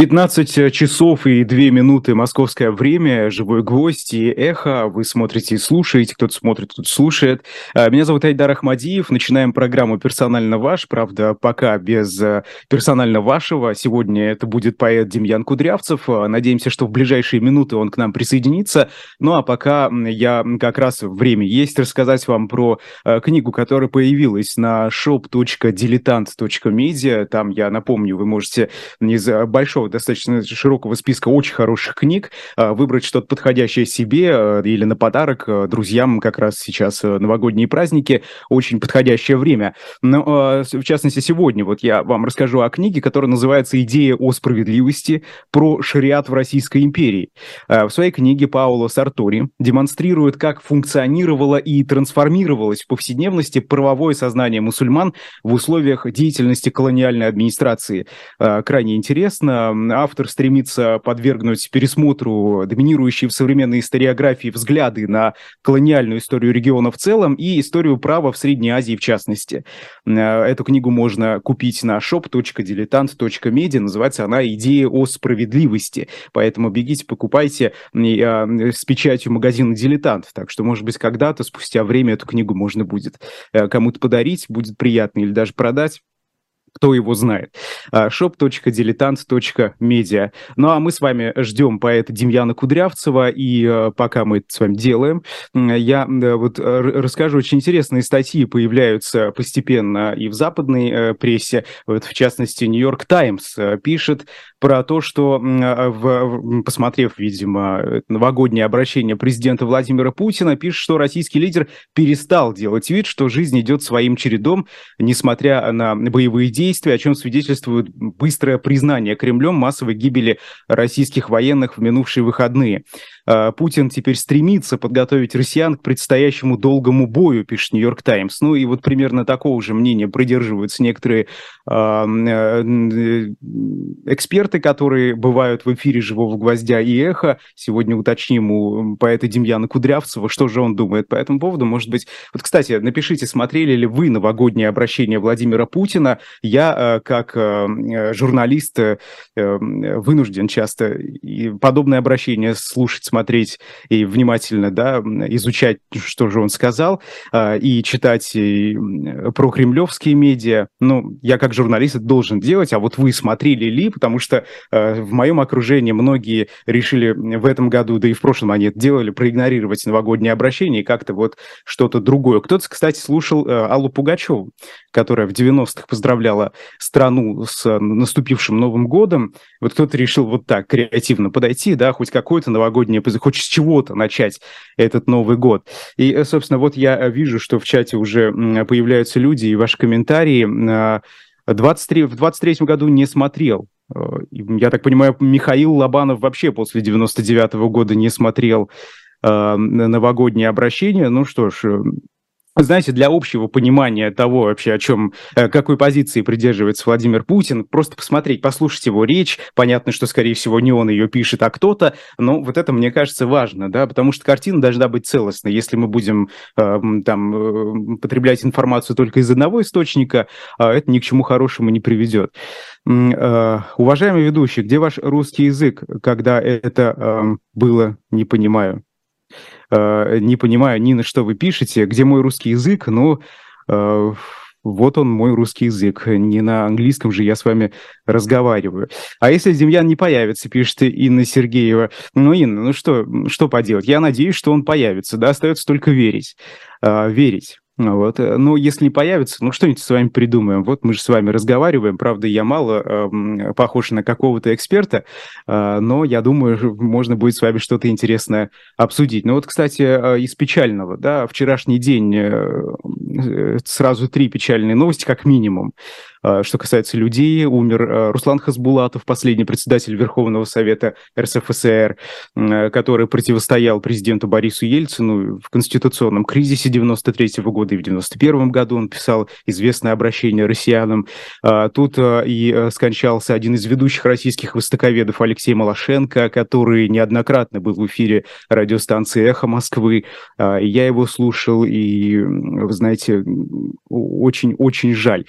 15 часов и 2 минуты московское время, живой гвоздь и эхо. Вы смотрите и слушаете, кто-то смотрит, кто-то слушает. А, меня зовут Айдар Ахмадиев. Начинаем программу «Персонально ваш». Правда, пока без э, персонально вашего. Сегодня это будет поэт Демьян Кудрявцев. Надеемся, что в ближайшие минуты он к нам присоединится. Ну а пока я как раз время есть рассказать вам про э, книгу, которая появилась на shop.diletant.media. Там, я напомню, вы можете из большого достаточно широкого списка очень хороших книг, а, выбрать что-то подходящее себе а, или на подарок а, друзьям как раз сейчас новогодние праздники, очень подходящее время. Но, в частности, сегодня вот я вам расскажу о книге, которая называется «Идея о справедливости. Про шариат в Российской империи». В своей книге Пауло Сартори демонстрирует, как функционировало и трансформировалось в повседневности правовое сознание мусульман в условиях деятельности колониальной администрации. Крайне интересно автор стремится подвергнуть пересмотру доминирующие в современной историографии взгляды на колониальную историю региона в целом и историю права в Средней Азии в частности. Э, эту книгу можно купить на shop.diletant.media, называется она «Идея о справедливости», поэтому бегите, покупайте э, с печатью магазина «Дилетант», так что, может быть, когда-то, спустя время, эту книгу можно будет э, кому-то подарить, будет приятно или даже продать кто его знает. shop.diletant.media. А, ну а мы с вами ждем поэта Демьяна Кудрявцева, и э, пока мы это с вами делаем, я вот расскажу, очень интересные статьи появляются постепенно и в западной э, прессе, вот в частности Нью-Йорк Таймс э, пишет про то, что, в, посмотрев, видимо, новогоднее обращение президента Владимира Путина, пишет, что российский лидер перестал делать вид, что жизнь идет своим чередом, несмотря на боевые действия, о чем свидетельствует быстрое признание Кремлем массовой гибели российских военных в минувшие выходные. А, Путин теперь стремится подготовить россиян к предстоящему долгому бою, пишет Нью-Йорк Таймс. Ну и вот примерно такого же мнения придерживаются некоторые э, эксперты, которые бывают в эфире «Живого гвоздя» и «Эхо». Сегодня уточним у поэта Демьяна Кудрявцева, что же он думает по этому поводу. Может быть, вот, кстати, напишите, смотрели ли вы новогоднее обращение Владимира Путина. Я, э, как э, журналист, э, вынужден часто подобное обращение слушать, смотреть смотреть и внимательно да, изучать, что же он сказал, а, и читать про кремлевские медиа. Ну, я как журналист это должен делать, а вот вы смотрели ли, потому что а, в моем окружении многие решили в этом году, да и в прошлом они это делали, проигнорировать новогоднее обращение и как-то вот что-то другое. Кто-то, кстати, слушал а, Аллу Пугачеву, которая в 90-х поздравляла страну с наступившим Новым годом. Вот кто-то решил вот так креативно подойти, да, хоть какое-то новогоднее хоть с чего-то начать этот Новый год. И, э, собственно, вот я э, вижу, что в чате уже появляются люди и ваши комментарии. 23, в 23 году не смотрел. Э, я так понимаю, Михаил Лобанов вообще после 99 -го года не смотрел новогоднее обращение. Ну что ж, знаете, для общего понимания того вообще, о чем, э, какой позиции придерживается Владимир Путин, просто посмотреть, послушать его речь, понятно, что, скорее всего, не он ее пишет, а кто-то, но вот это, мне кажется, важно, да, потому что картина должна быть целостной. Если мы будем э, там э, потреблять информацию только из одного источника, э, это ни к чему хорошему не приведет. Э, уважаемый ведущий, где ваш русский язык, когда это э, было, не понимаю? Э, не понимаю, Нина, что вы пишете, где мой русский язык, но э, вот он, мой русский язык. Не на английском же я с вами разговариваю. А если Демьян не появится, пишет Инна Сергеева. Ну, Инна, ну что, что поделать? Я надеюсь, что он появится. Да, остается только верить. Э, верить. Вот. Э, но если не появится, ну что-нибудь с вами придумаем. Вот мы же с вами разговариваем. Правда, я мало э, похож на какого-то эксперта, э, но я думаю, можно будет с вами что-то интересное обсудить. Ну вот, кстати, э, из печального, да, вчерашний день э, э сразу три печальные новости, как минимум. Что касается людей, умер Руслан Хасбулатов, последний председатель Верховного Совета РСФСР, который противостоял президенту Борису Ельцину в конституционном кризисе 93 -го года. И в 91 году он писал известное обращение россиянам. Тут и скончался один из ведущих российских востоковедов Алексей Малашенко, который неоднократно был в эфире радиостанции «Эхо Москвы». Я его слушал, и, вы знаете, очень-очень жаль.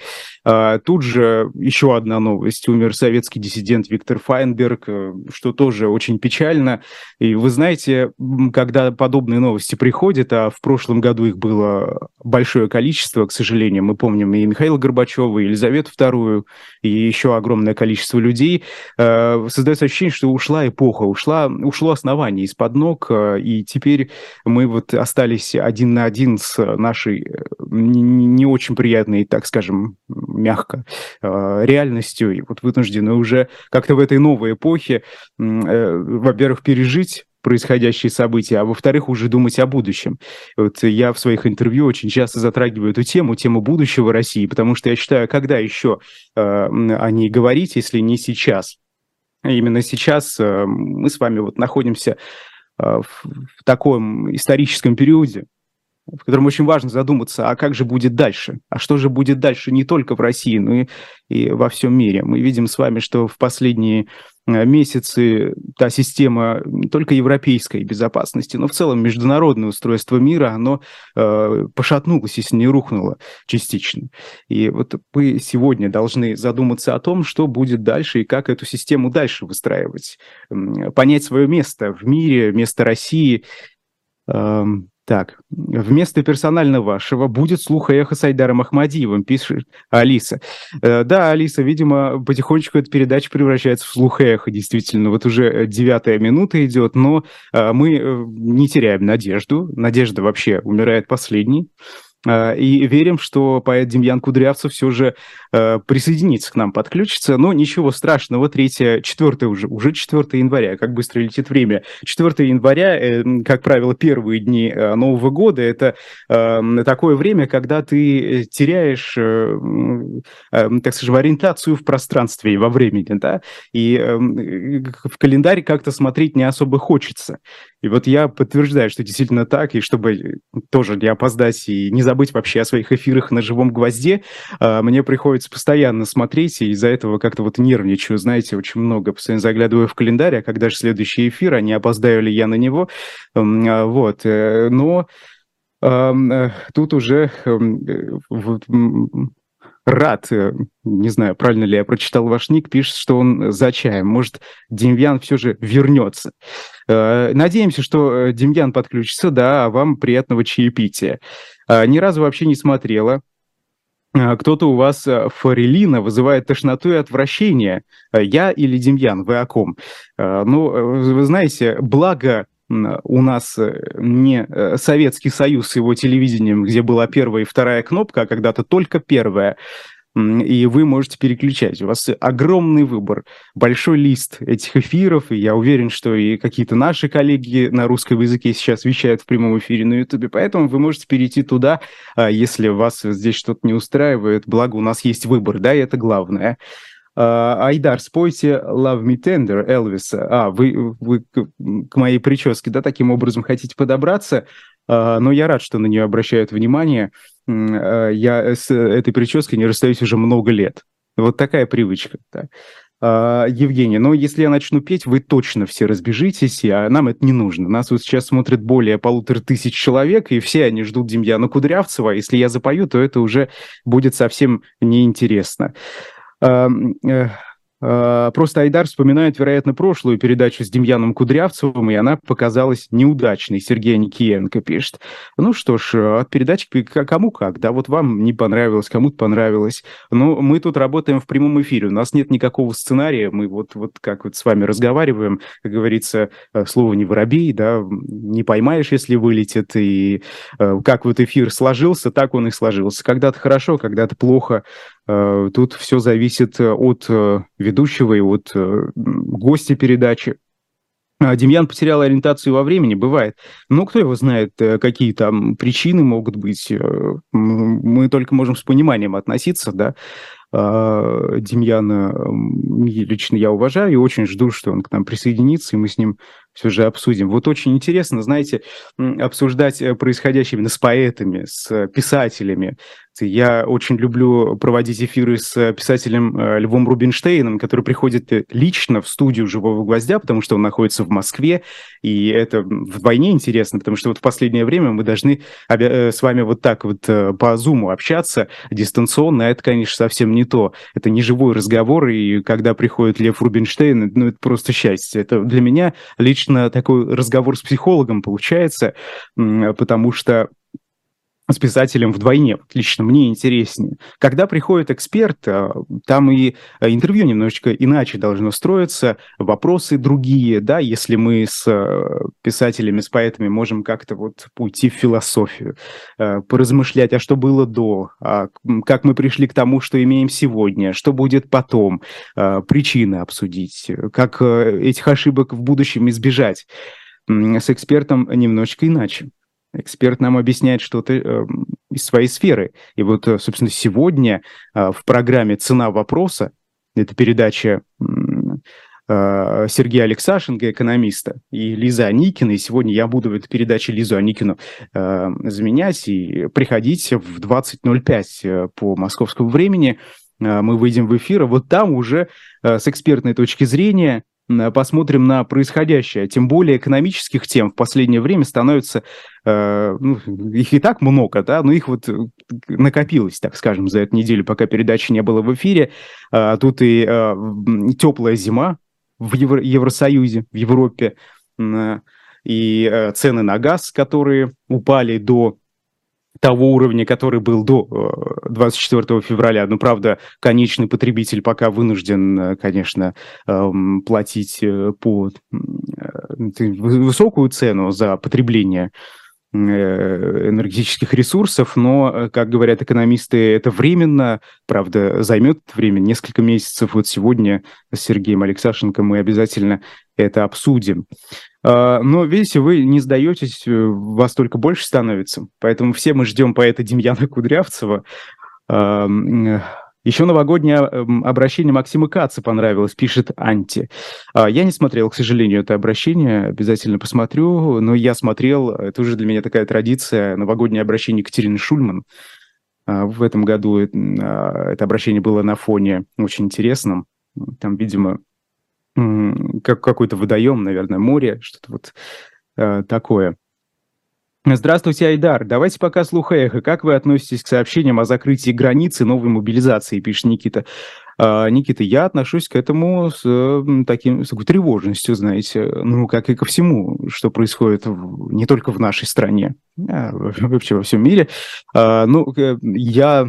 Тут же еще одна новость. Умер советский диссидент Виктор Файнберг, э, что тоже очень печально. И вы знаете, когда подобные новости приходят, а в прошлом году их было большое количество, к сожалению, мы помним и Михаила Горбачева, и Елизавету II, и еще огромное количество людей, э, создается ощущение, что ушла эпоха, ушла, ушло основание из-под ног, э, и теперь мы вот остались один на один с нашей не очень приятной, так скажем, мягко, реальностью, и вот вынуждены уже как-то в этой новой эпохе, во-первых, пережить происходящие события, а во-вторых, уже думать о будущем. Вот я в своих интервью очень часто затрагиваю эту тему, тему будущего России, потому что я считаю, когда еще э, о ней говорить, если не сейчас. Именно сейчас э, мы с вами вот находимся э, в, в таком историческом периоде, в котором очень важно задуматься, а как же будет дальше? А что же будет дальше не только в России, но и, и во всем мире? Мы видим с вами, что в последние месяцы та система только европейской безопасности, но в целом международное устройство мира, оно э, пошатнулось, если не рухнуло частично. И вот мы сегодня должны задуматься о том, что будет дальше и как эту систему дальше выстраивать. Понять свое место в мире, место России, э, так, вместо персонально вашего будет слух и эхо с Айдаром Ахмадиевым, пишет Алиса. Э, да, Алиса, видимо, потихонечку эта передача превращается в слух и эхо, действительно. Вот уже девятая минута идет, но э, мы э, не теряем надежду. Надежда вообще умирает последней. А, и верим, что поэт Демьян Кудрявцев все же э, присоединится к нам, подключится. Но ничего страшного, 3, 4 уже, уже 4 января, как быстро летит время. 4 января, э, как правило, первые дни э, Нового года, это такое время, когда ты теряешь, так скажем, ориентацию в пространстве и во времени, да, и в календарь как-то смотреть не особо хочется. И вот я подтверждаю, что действительно так, и чтобы тоже не опоздать и не забыть вообще о своих эфирах на живом гвозде, а, мне приходится постоянно смотреть, и из-за этого как-то вот нервничаю, знаете, очень много, постоянно заглядываю в календарь, а когда же следующий эфир, а не опоздаю ли я на него, а, вот, э, но э, тут уже э, Рад, не знаю, правильно ли я прочитал ваш ник, пишет, что он за чаем. Может, Демьян все же вернется. Э, надеемся, что э, Демьян подключится, да, а вам приятного чаепития. Э, ни разу вообще не смотрела. Кто-то у вас форелина вызывает тошноту и отвращение. Я или Демьян, вы о ком? Ну, вы знаете, благо у нас не Советский Союз с его телевидением, где была первая и вторая кнопка, а когда-то только первая и вы можете переключать. У вас огромный выбор, большой лист этих эфиров, и я уверен, что и какие-то наши коллеги на русском языке сейчас вещают в прямом эфире на YouTube, поэтому вы можете перейти туда, а, если вас здесь что-то не устраивает, благо у нас есть выбор, да, и это главное. А, Айдар, спойте Love Me Tender Элвиса. А, вы, вы к моей прическе, да, таким образом хотите подобраться? А, но я рад, что на нее обращают внимание. А, я с этой прической не расстаюсь уже много лет. Вот такая привычка. Да. Евгений, но если я начну петь, вы точно все разбежитесь, а нам это не нужно. Нас вот сейчас смотрит более полутора тысяч человек, и все они ждут Демьяна Кудрявцева. Если я запою, то это уже будет совсем неинтересно. Uh, а, просто Айдар вспоминает, вероятно, прошлую передачу с Демьяном Кудрявцевым, и она показалась неудачной, Сергей Никиенко пишет. Ну что ж, от передачи кому как, да, вот вам не понравилось, кому-то понравилось. Но мы тут работаем в прямом эфире, у нас нет никакого сценария, мы вот, вот как вот с вами разговариваем, как говорится, э, слово не воробей, да, не поймаешь, если вылетит, и э, как вот эфир сложился, так он и сложился. Когда-то хорошо, когда-то плохо, Э, тут все зависит э, от э, ведущего и от гостя передачи. А, Демьян потерял ориентацию во времени, бывает. Но кто его знает, какие там причины могут быть. Мы только можем с пониманием относиться, да. А, Демьяна лично я уважаю и очень жду, что он к нам присоединится, и мы с ним все же обсудим. Вот очень интересно, знаете, обсуждать э, происходящее именно с поэтами, с писателями, я очень люблю проводить эфиры с писателем э, Львом Рубинштейном, который приходит э, лично в студию «Живого гвоздя», потому что он находится в Москве, и это вдвойне интересно, потому что вот в последнее время мы должны э, с вами вот так вот по Зуму общаться дистанционно, это, конечно, совсем не то. Это не живой разговор, и когда приходит Лев Рубинштейн, ну, это просто счастье. Это для меня лично такой разговор с психологом получается, потому что с писателем вдвойне. Лично мне интереснее. Когда приходит эксперт, э, там и э, интервью немножечко иначе должно строиться, вопросы другие, да, если мы с э, писателями, с поэтами можем как-то вот уйти в философию, поразмышлять, а что было до, а как мы пришли к тому, что имеем сегодня, что будет потом, причины обсудить, как этих ошибок в будущем избежать. С экспертом немножечко иначе. Эксперт нам объясняет что-то э, из своей сферы. И вот, э, собственно, сегодня э, в программе «Цена вопроса» это передача э, Сергея Алексашенко, экономиста, и Лиза Аникина. И сегодня я буду в этой передаче Лизу Аникину э, заменять. И приходите в 20.05 э, по московскому времени. Э, мы выйдем в эфир. И вот там уже с экспертной точки зрения посмотрим на происходящее. Тем более экономических тем в последнее время становится, э, ну, их и так много, да, но их вот э, накопилось, так скажем, за эту неделю, пока передачи не было в эфире. А тут и э, теплая зима в Евро- Евросоюзе, в Европе, э, и э, цены на газ, которые упали до того уровня, который был до 24 э, февраля. Но, правда, конечный потребитель пока вынужден, э, конечно, эм, платить э, по высокую цену за потребление энергетических ресурсов, но, как говорят экономисты, это временно, правда, займет время несколько месяцев. Вот сегодня с Сергеем Алексашенко мы обязательно это обсудим. А, но, видите, вы не сдаетесь, э, вас только больше становится. Поэтому все мы ждем поэта Демьяна Кудрявцева. А, Еще новогоднее обращение Максима Каца понравилось, пишет Анти. А, я не смотрел, к сожалению, это обращение, обязательно посмотрю, но я смотрел, это уже для меня такая традиция, новогоднее обращение Екатерины Шульман. В этом году это обращение было на фоне очень интересном. Там, видимо, как какой-то водоем, наверное, море, что-то вот э, такое. Здравствуйте, Айдар. Давайте пока слуха эхо. Как вы относитесь к сообщениям о закрытии границы новой мобилизации, пишет Никита. А, Никита, я отношусь к этому с таким с такой тревожностью, знаете, ну, как и ко всему, что происходит в, не только в нашей стране, а вообще во всем мире. А, ну, э, я,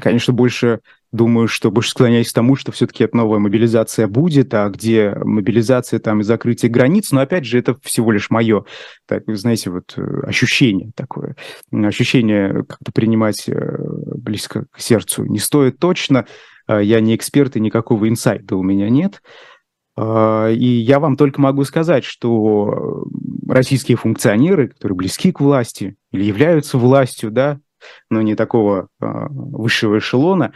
конечно, больше думаю, что больше склоняюсь к тому, что все-таки эта новая мобилизация будет, а где мобилизация там и закрытие границ, но опять же это всего лишь мое, так, знаете, вот э, ощущение такое, ощущение как-то принимать э, близко к сердцу не стоит точно, а, я не эксперт и никакого инсайта у меня нет, и я вам только могу сказать, что российские функционеры, которые близки к власти или являются властью, да, но не такого высшего эшелона,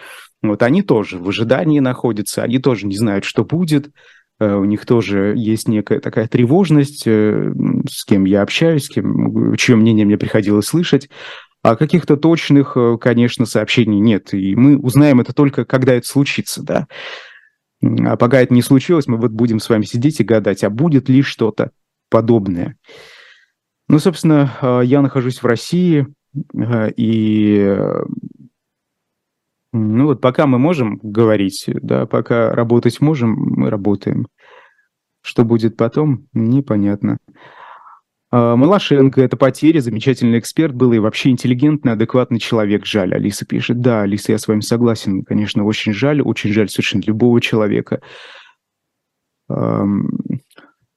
вот они тоже в ожидании находятся, они тоже не знают, что будет, э, у них тоже есть некая такая тревожность, э, с кем я общаюсь, с кем, чье мнение мне приходилось слышать. А каких-то точных, э, конечно, сообщений нет. И мы узнаем это только, когда это случится, да. А пока это не случилось, мы вот будем с вами сидеть и гадать, а будет ли что-то подобное. Ну, собственно, я нахожусь в России, и ну вот пока мы можем говорить, да, пока работать можем, мы работаем. Что будет потом, непонятно. А, Малашенко – это потеря, замечательный эксперт был и вообще интеллигентный, адекватный человек. Жаль, Алиса пишет. Да, Алиса, я с вами согласен. Конечно, очень жаль, очень жаль совершенно любого человека.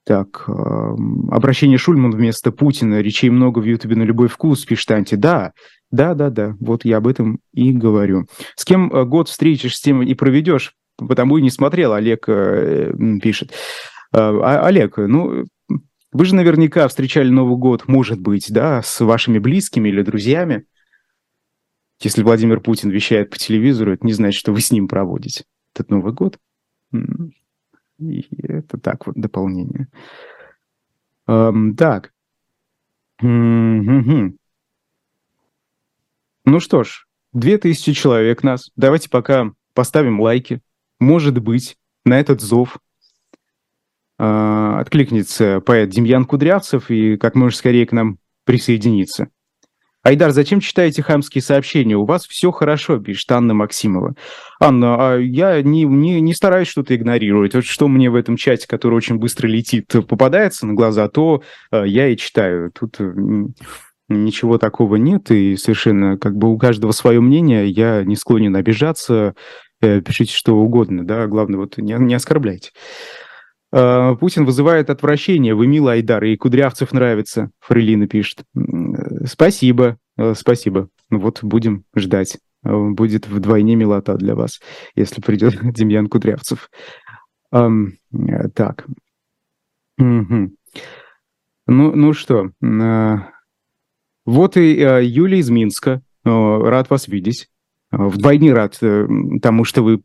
Так, обращение Шульман вместо Путина. Речей много в Ютубе на любой вкус, пишет Анти. Да, да, да, да, вот я об этом и говорю. С кем э, год встретишь, с тем и проведешь, потому и не смотрел, Олег э, пишет. Э, а, Олег, ну, вы же наверняка встречали Новый год, может быть, да, с вашими близкими или друзьями. Если Владимир Путин вещает по телевизору, это не значит, что вы с ним проводите этот Новый год. И это так вот дополнение. Эм, так. Ну что ж, две тысячи человек нас. Давайте пока поставим лайки. Может быть, на этот зов э, откликнется поэт Демьян Кудрявцев и как можно скорее к нам присоединиться. Айдар, зачем читаете хамские сообщения? У вас все хорошо, пишет Анна Максимова. Анна, а я не, не, не стараюсь что-то игнорировать. Вот что мне в этом чате, который очень быстро летит, попадается на глаза, то э, я и читаю. Тут ничего такого нет, и совершенно как бы у каждого свое мнение. Я не склонен обижаться. Э, пишите что угодно, да, главное, вот не, не оскорбляйте. Э, Путин вызывает отвращение. Вы милый Айдар, и Кудрявцев нравится, Фрелина пишет. Спасибо, э, спасибо. Вот будем ждать. Э, будет вдвойне милота для вас, если придет Демьян Кудрявцев. Так. Ну, ну что, вот и Юлия из Минска. Рад вас видеть. Вдвойне рад э, тому, что вы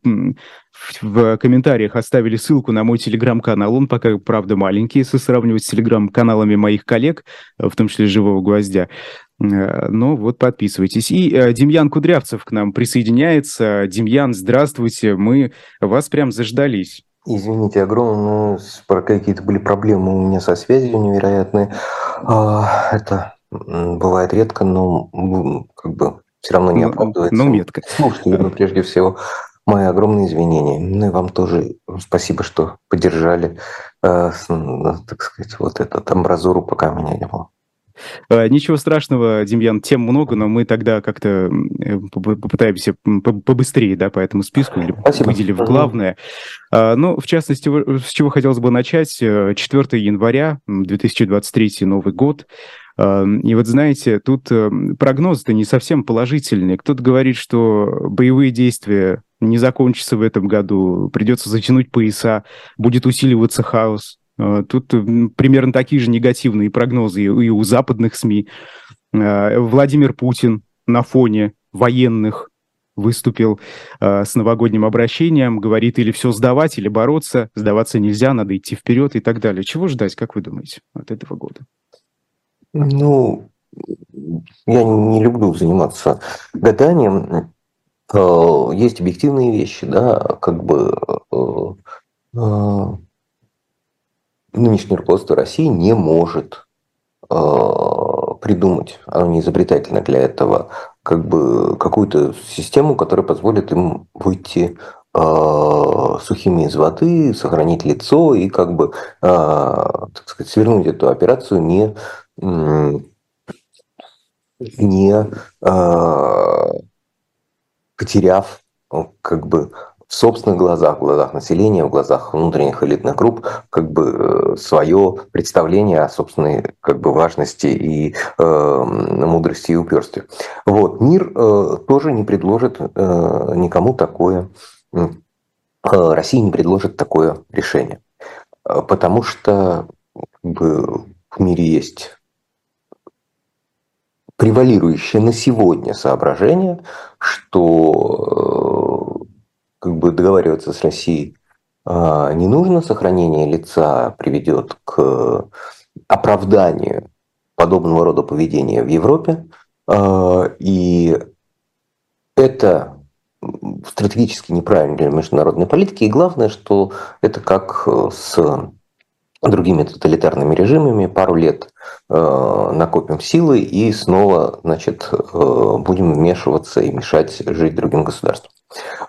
в комментариях оставили ссылку на мой телеграм-канал. Он пока, правда, маленький, если сравнивать с телеграм-каналами моих коллег, э, в том числе «Живого гвоздя». Э, но вот подписывайтесь. И Демьян Кудрявцев к нам присоединяется. Демьян, здравствуйте, мы вас прям заждались. Извините огромное, про какие-то были проблемы у меня со связью невероятные. А, это бывает редко, но как бы все равно не ну, оправдывается. Ну, метко. Слушателям, ну, прежде всего, мои огромные извинения. Ну и вам тоже спасибо, что поддержали, э, так сказать, вот этот амбразуру, пока меня не было. Э, ничего страшного, Демьян, тем много, но мы тогда как-то э, попытаемся побыстрее, да, по этому списку, или Спасибо. выделив главное. А, ну, в частности, с чего хотелось бы начать, 4 января 2023, Новый год, и вот знаете, тут э, прогноз-то не совсем положительный. Кто-то говорит, что боевые действия не закончатся в этом году, придется затянуть пояса, будет усиливаться хаос. А, тут примерно такие же негативные прогнозы и у западных СМИ. А, Владимир Путин на фоне военных выступил э, с новогодним обращением, говорит или все сдавать, или бороться, сдаваться нельзя, надо идти вперед и так далее. Чего ждать, как вы думаете, от этого года? Ну, я не люблю заниматься гаданием. Э, есть объективные вещи, да, как бы э, э, нынешнее руководство России не может придумать, оно не изобретательно для этого, как бы какую-то систему, которая позволит им выйти сухими из воды, сохранить лицо и как бы, так сказать, свернуть эту операцию не не э, потеряв как бы в собственных глазах, в глазах населения, в глазах внутренних элитных групп, как бы э, свое представление о собственной как бы важности и э, мудрости и упорстве. Вот мир э, тоже не предложит э, никому такое, э, Россия не предложит такое решение, э, потому что как бы, в мире есть превалирующее на сегодня соображение, что э, как бы договариваться с Россией а, не нужно, сохранение лица приведет к оправданию подобного рода поведения в Европе, а, и это стратегически неправильно для международной политики, и главное, что это как с другими тоталитарными режимами, пару лет э, накопим силы и снова значит, э, будем вмешиваться и мешать жить другим государствам.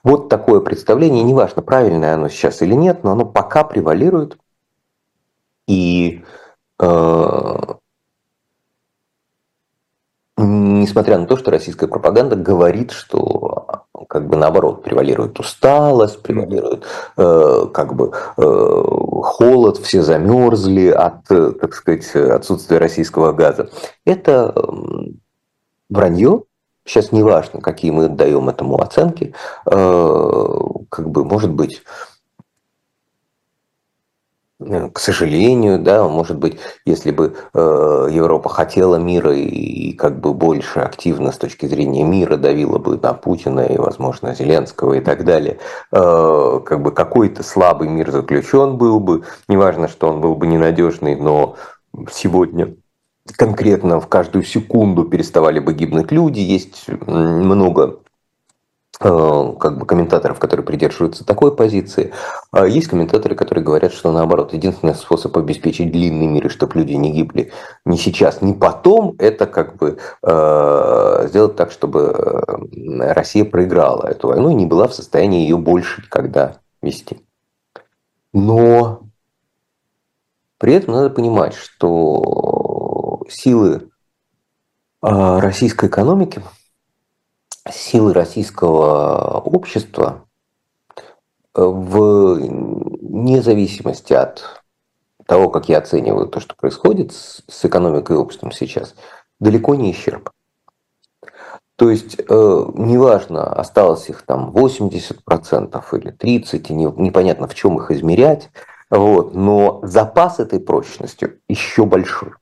Вот такое представление, неважно, правильное оно сейчас или нет, но оно пока превалирует. И э, несмотря на то, что российская пропаганда говорит, что как бы наоборот превалирует усталость, превалирует э, как бы э, холод, все замерзли от, э, так сказать, отсутствия российского газа. Это э, вранье. Сейчас не важно, какие мы даем этому оценки. Э, как бы, может быть, к сожалению, да, может быть, если бы э, Европа хотела мира и, и как бы больше активно с точки зрения мира давила бы на Путина и, возможно, Зеленского и так далее, э, как бы какой-то слабый мир заключен был бы, неважно, что он был бы ненадежный, но сегодня конкретно в каждую секунду переставали бы гибнуть люди. Есть много как бы комментаторов, которые придерживаются такой позиции. А есть комментаторы, которые говорят, что наоборот, единственный способ обеспечить длинный мир, и чтобы люди не гибли ни сейчас, ни потом, это как бы э, сделать так, чтобы э, Россия проиграла эту войну и не была в состоянии ее больше никогда вести. Но при этом надо понимать, что силы э, российской экономики – силы российского общества э, в независимости от того, как я оцениваю то, что происходит с экономикой и обществом сейчас, далеко не исчерпан. То есть, э, неважно, осталось их там 80% или 30%, не, непонятно, в чем их измерять, вот, но запас этой прочности еще большой.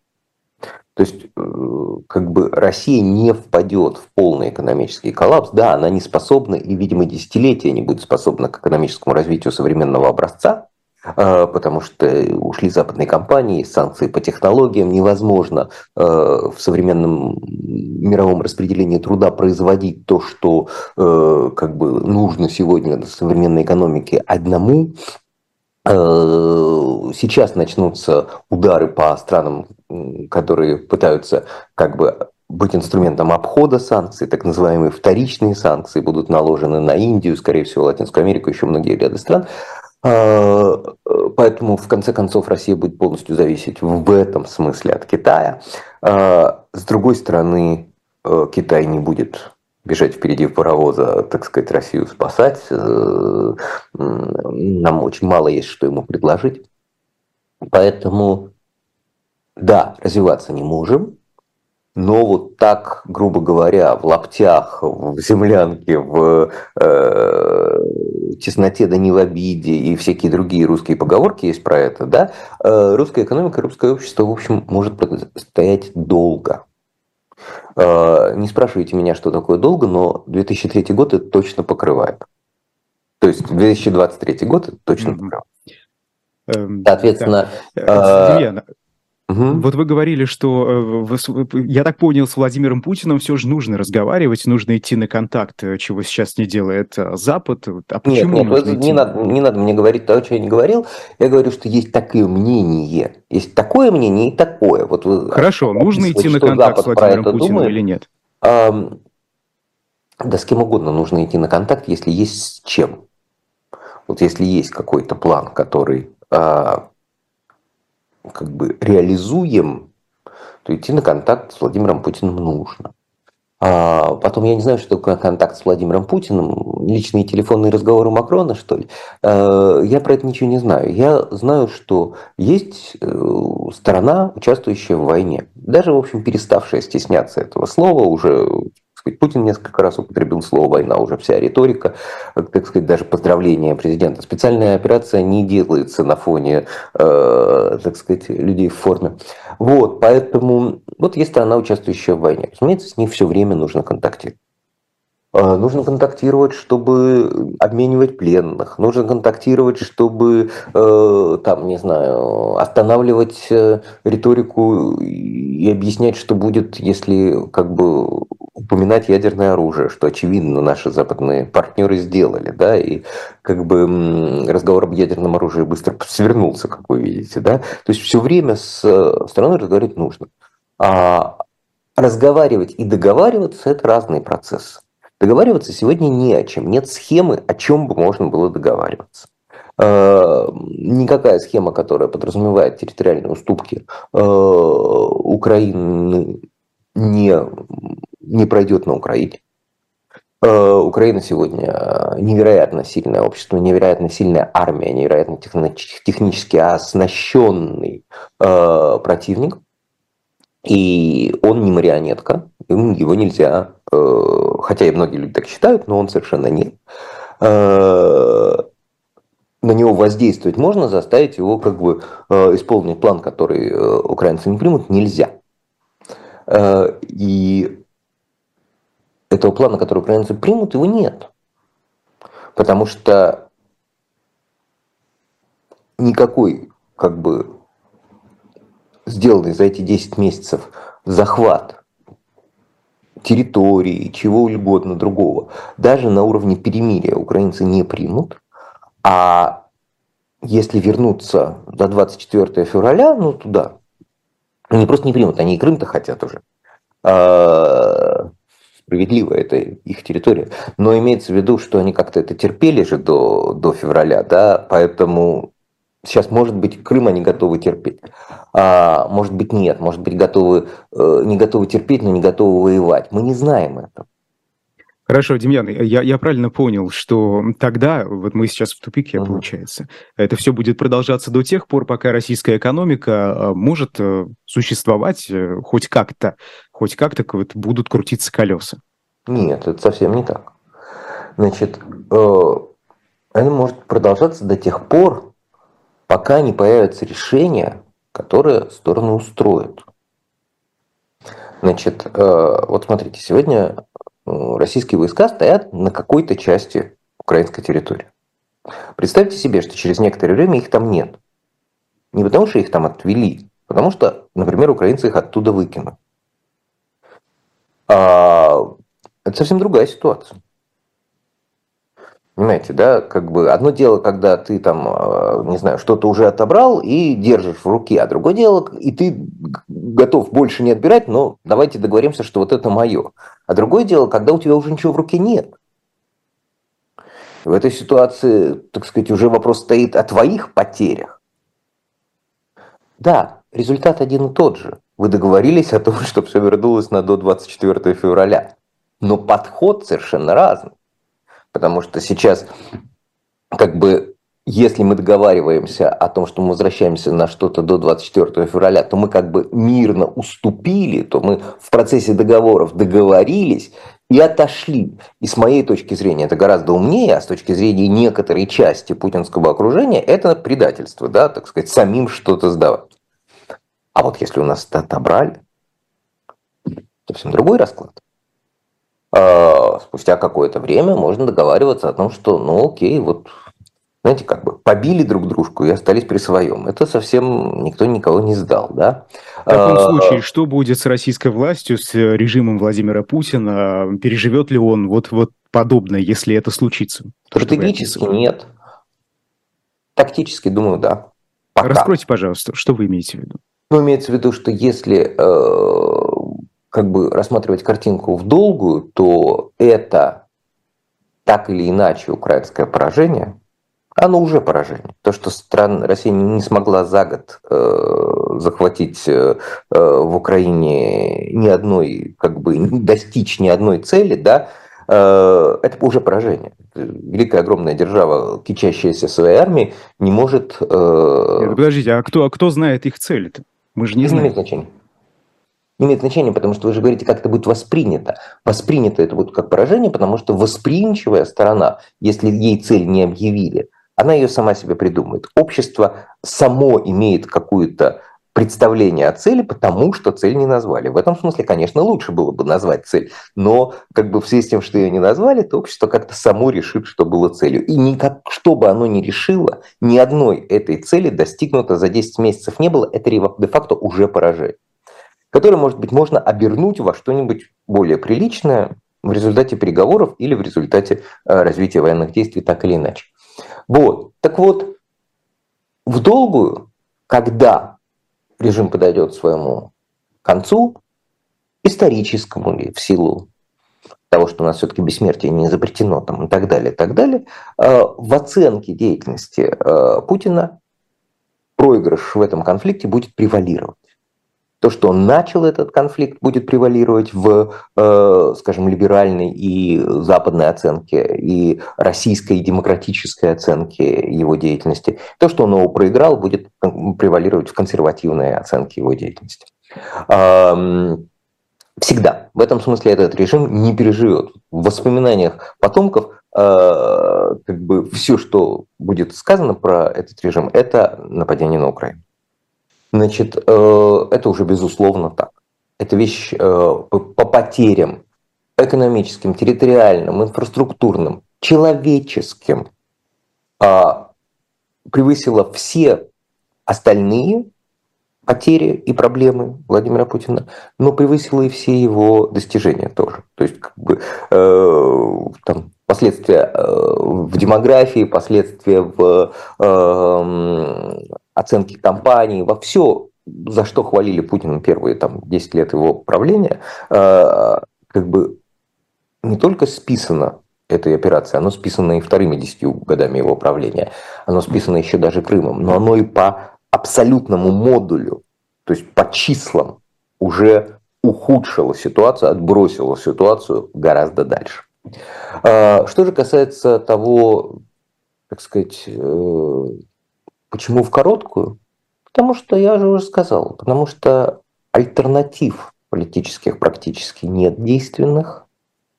То есть, э, как бы Россия не впадет в полный экономический коллапс. Да, она не способна, и, видимо, десятилетия не будет способна к экономическому развитию современного образца, э, потому что ушли западные компании, санкции по технологиям, невозможно э, в современном мировом распределении труда производить то, что как бы нужно сегодня современной экономики одному, сейчас начнутся удары по странам которые пытаются как бы быть инструментом обхода санкций, так называемые вторичные санкции будут наложены на Индию, скорее всего, Латинскую Америку, еще многие ряды стран. А, поэтому, в конце концов, Россия будет полностью зависеть в этом смысле от Китая. А, с другой стороны, э, Китай не будет бежать впереди паровоза, так сказать, Россию спасать. Э, нам очень мало есть, что ему предложить. Поэтому да, развиваться не можем, но вот так, грубо говоря, в лаптях, в землянке, в э, тесноте да не в обиде и всякие другие русские поговорки есть про это, да, э, русская экономика, русское общество, в общем, может стоять долго. Э, не спрашивайте меня, что такое долго, но 2003 год это точно покрывает. То есть 2023 год это точно покрывает. Эм, Соответственно, да. э, Угу. Вот вы говорили, что, э, я так понял, с Владимиром Путиным все же нужно разговаривать, нужно идти на контакт, э, чего сейчас не делает э, Запад. А почему нет, нет, не, надо, не надо мне говорить то, что я не говорил. Я говорю, что есть такое мнение. Есть такое мнение и такое. Вот вы Хорошо, нужно идти на контакт Запад с Владимиром Путиным думает. или нет? А, да с кем угодно нужно идти на контакт, если есть с чем. Вот если есть какой-то план, который а, как бы реализуем, то идти на контакт с Владимиром Путиным нужно. А потом, я не знаю, что такое контакт с Владимиром Путиным, личные телефонные разговоры Макрона, что ли. А, я про это ничего не знаю. Я знаю, что есть э, сторона, участвующая в войне. Даже, в общем, переставшая стесняться этого слова, уже сказать, Путин несколько раз употребил слово «война», уже вся риторика, так сказать, даже поздравления президента. Специальная операция не делается на фоне, э, так сказать, людей в форме. Вот, поэтому, вот есть страна, участвующая в войне. Разумеется, с ней все время нужно контактировать. Э, нужно контактировать, чтобы обменивать пленных. Нужно контактировать, чтобы, э, там, не знаю, останавливать э, риторику и объяснять, что будет, если как бы упоминать ядерное оружие, что, очевидно, наши западные партнеры сделали, да, и как бы разговор об ядерном оружии быстро свернулся, как вы видите, да. То есть все время с страной разговаривать нужно. А разговаривать и договариваться – это разные процессы. Договариваться сегодня не о чем. Нет схемы, о чем бы можно было договариваться. Э, никакая схема, которая подразумевает территориальные уступки э, Украины, не, не пройдет на Украине. Э, Украина сегодня невероятно сильное общество, невероятно сильная армия, невероятно технически оснащенный противник. И он не марионетка, его нельзя, э, хотя и многие люди так считают, но он совершенно нет. Э, на него воздействовать можно, заставить его как бы э, исполнить план, который украинцы не примут, нельзя. И этого плана, который украинцы примут, его нет. Потому что никакой как бы сделанный за эти 10 месяцев захват территории, чего угодно другого, даже на уровне перемирия украинцы не примут, а если вернуться до 24 февраля, ну туда, они просто не примут, они и Крым-то хотят уже. Справедливо, это их территория. Но имеется в виду, что они как-то это терпели же до, до февраля, да, поэтому сейчас, может быть, Крым они готовы терпеть, а может быть, нет, может быть, готовы, э, не готовы терпеть, но не готовы воевать. Мы не знаем этого. Хорошо, Демьян, я, я правильно понял, что тогда, вот мы сейчас в тупике, uh-huh. получается, это все будет продолжаться до тех пор, пока российская экономика э, может э, существовать хоть как-то, хоть как-то вот будут крутиться колеса. Нет, это совсем не так. Значит, это может продолжаться до тех пор, пока не появятся решения, которые стороны устроят. Значит, э, вот смотрите, сегодня э, российские войска стоят на какой-то части украинской территории. Представьте себе, что через некоторое время их там нет. Не потому, что их там отвели, потому что, например, украинцы их оттуда выкинут. А это совсем другая ситуация. Понимаете, да, как бы одно дело, когда ты там, э, не знаю, что-то уже отобрал и держишь в руке, а другое дело, и ты готов больше не отбирать, но давайте договоримся, что вот это мое. А другое дело, когда у тебя уже ничего в руке нет. В этой ситуации, так сказать, уже вопрос стоит о твоих потерях. Да, результат один и тот же. Вы договорились о том, чтобы все вернулось на до 24 февраля. Но подход совершенно разный. Потому что сейчас, как бы, если мы договариваемся о том, что мы возвращаемся на что-то до 24 февраля, то мы как бы мирно уступили, то мы в процессе договоров договорились и отошли. И с моей точки зрения это гораздо умнее, а с точки зрения некоторой части путинского окружения это предательство, да, так сказать, самим что-то сдавать. А вот если у нас это отобрали, совсем другой расклад. А, спустя какое-то время можно договариваться о том, что, ну окей, вот, знаете, как бы побили друг дружку и остались при своем. Это совсем никто никого не сдал, да? В таком а, случае, что будет с российской властью, с режимом Владимира Путина? Переживет ли он вот, вот подобное, если это случится? То, Стратегически нет. Тактически, думаю, да. Пока. Раскройте, пожалуйста, что вы имеете в виду? Ну, имеется в виду, что если э, как бы рассматривать картинку в долгую, то это так или иначе украинское поражение, оно уже поражение. То, что стран, Россия не смогла за год э, захватить э, в Украине ни одной, как бы достичь ни одной цели, да, э, это уже поражение. Великая огромная держава, кичащаяся своей армией, не может... Э... Подождите, а кто, а кто знает их цели-то? Мы же не знаем. Не имеет значения не имеет значения, потому что вы же говорите, как это будет воспринято. Воспринято это будет как поражение, потому что восприимчивая сторона, если ей цель не объявили, она ее сама себе придумает. Общество само имеет какое-то представление о цели, потому что цель не назвали. В этом смысле, конечно, лучше было бы назвать цель, но как бы в связи с тем, что ее не назвали, то общество как-то само решит, что было целью. И никак, что бы оно ни решило, ни одной этой цели достигнуто за 10 месяцев не было, это де-факто уже поражение который, может быть, можно обернуть во что-нибудь более приличное в результате переговоров или в результате э, развития военных действий, так или иначе. Вот. Так вот, в долгую, когда режим подойдет к своему концу, историческому ли, в силу того, что у нас все-таки бессмертие не запретено там, и так далее, и так далее, э, в оценке деятельности э, Путина проигрыш в этом конфликте будет превалировать то, что он начал этот конфликт, будет превалировать в, э, скажем, либеральной и западной оценке, и российской и демократической оценке его деятельности. То, что он его проиграл, будет превалировать в консервативной оценке его деятельности. Всегда. В этом смысле этот режим не переживет. В воспоминаниях потомков э, как бы все, что будет сказано про этот режим, это нападение на Украину. Значит, э, это уже безусловно так. Это вещь э, по потерям экономическим, территориальным, инфраструктурным, человеческим а, превысила все остальные потери и проблемы Владимира Путина, но превысила и все его достижения тоже. То есть как бы, э, там, последствия э, в демографии, последствия в э, оценке компаний, во все, за что хвалили Путина первые там, 10 лет его правления, э, как бы не только списано этой операции, оно списано и вторыми десятью годами его правления, оно списано еще даже Крымом, но оно и по абсолютному модулю, то есть по числам уже ухудшило ситуацию, отбросило ситуацию гораздо дальше. А, что же касается того, так сказать, э, почему в короткую, потому что я же уже сказал, потому что альтернатив политических практически нет действенных,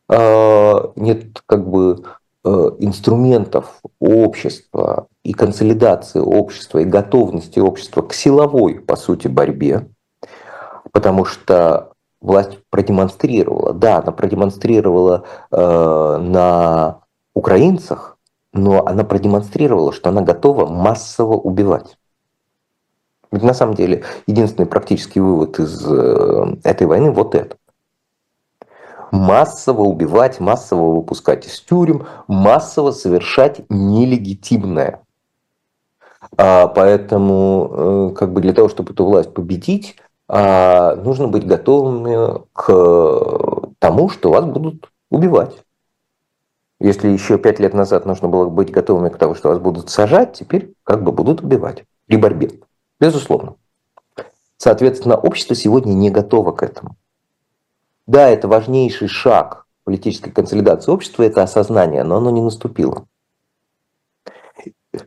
а, нет как бы э, инструментов общества и консолидации общества и готовности общества к силовой, по сути, борьбе, потому что власть продемонстрировала, да, она продемонстрировала э, на украинцах, но она продемонстрировала, что она готова массово убивать. Ведь на самом деле единственный практический вывод из э, этой войны вот это массово убивать, массово выпускать из тюрем, массово совершать нелегитимное. А поэтому э, как бы для того, чтобы эту власть победить, а, нужно быть готовыми к тому, что вас будут убивать. Если еще пять лет назад нужно было быть готовыми к тому, что вас будут сажать, теперь как бы будут убивать при борьбе. Безусловно. Соответственно, общество сегодня не готово к этому. Да, это важнейший шаг политической консолидации общества, это осознание, но оно не наступило.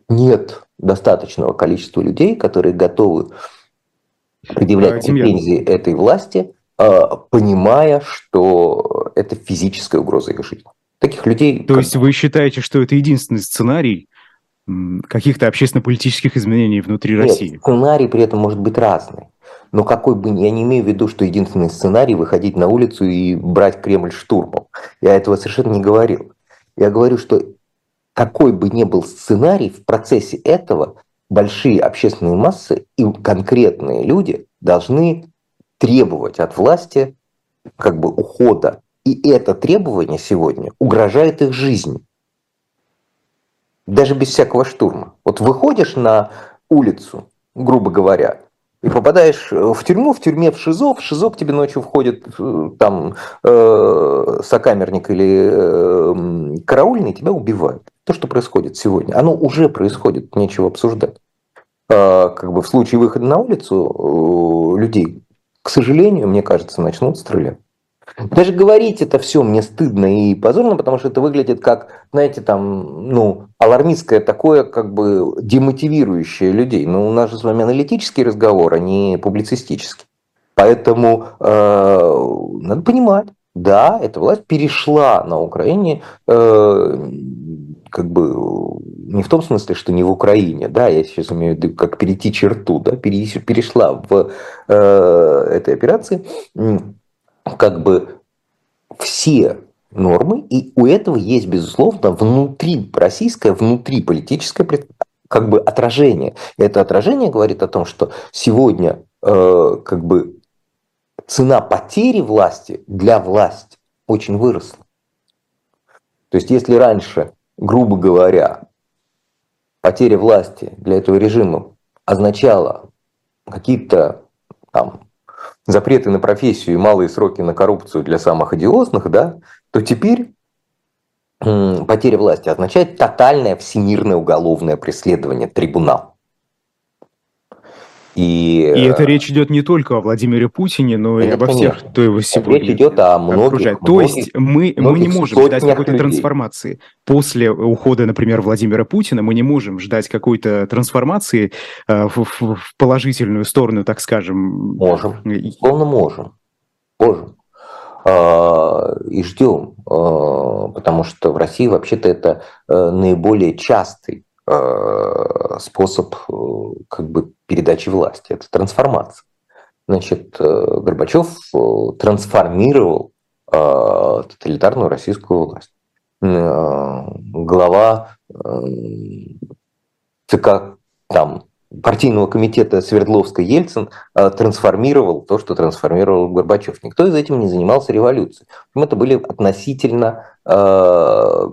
Нет достаточного количества людей, которые готовы предъявлять претензии этой власти, а, понимая, что это физическая угроза их жизни. Таких людей... То как... есть вы считаете, что это единственный сценарий каких-то общественно-политических изменений внутри Нет, России? сценарий при этом может быть разный. Но какой бы... Я не имею в виду, что единственный сценарий выходить на улицу и брать Кремль штурмом. Я этого совершенно не говорил. Я говорю, что какой бы ни был сценарий, в процессе этого большие общественные массы и конкретные люди должны требовать от власти как бы ухода. И это требование сегодня угрожает их жизни. Даже без всякого штурма. Вот выходишь на улицу, грубо говоря, и попадаешь в тюрьму, в тюрьме в ШИЗО, в ШИЗО к тебе ночью входит э, там э, сокамерник или э, караульный, тебя убивают. То, что происходит сегодня, оно уже происходит, нечего обсуждать. Э, как бы в случае выхода на улицу э, людей, к сожалению, мне кажется, начнут стрелять. Даже говорить это все мне стыдно и позорно, потому что это выглядит как, знаете, там, ну, алармистское такое, как бы демотивирующее людей. Но у нас же с вами аналитический разговор, а не публицистический. Поэтому э, надо понимать, да, эта власть перешла на Украине э, как бы не в том смысле, что не в Украине, да, я сейчас имею в виду, как перейти черту, да, перешла в э, этой операции как бы все нормы, и у этого есть, безусловно, внутри российское, внутри политическое как бы отражение. Это отражение говорит о том, что сегодня э, как бы цена потери власти для власти очень выросла. То есть если раньше, грубо говоря, потеря власти для этого режима означала какие-то там запреты на профессию и малые сроки на коррупцию для самых одиозных, да, то теперь потеря власти означает тотальное всемирное уголовное преследование, трибунал. И, и это речь идет не только о Владимире Путине, но и обо всех, кто его сегодня Речь идет о многих, То есть мы, мы не можем ждать какой-то людей. трансформации. После ухода, например, Владимира Путина мы не можем ждать какой-то трансформации э, в, в, в положительную сторону, так скажем. Можем, полно можем. Можем. А, и ждем, а, потому что в России вообще-то это э, наиболее частый Э, способ э, как бы передачи власти, это трансформация. Значит, э, Горбачев трансформировал тоталитарную российскую власть. Глава ЦК там партийного комитета Свердловска Ельцин э, трансформировал то, что трансформировал Горбачев. Никто из этим не занимался революцией. Это были относительно, э,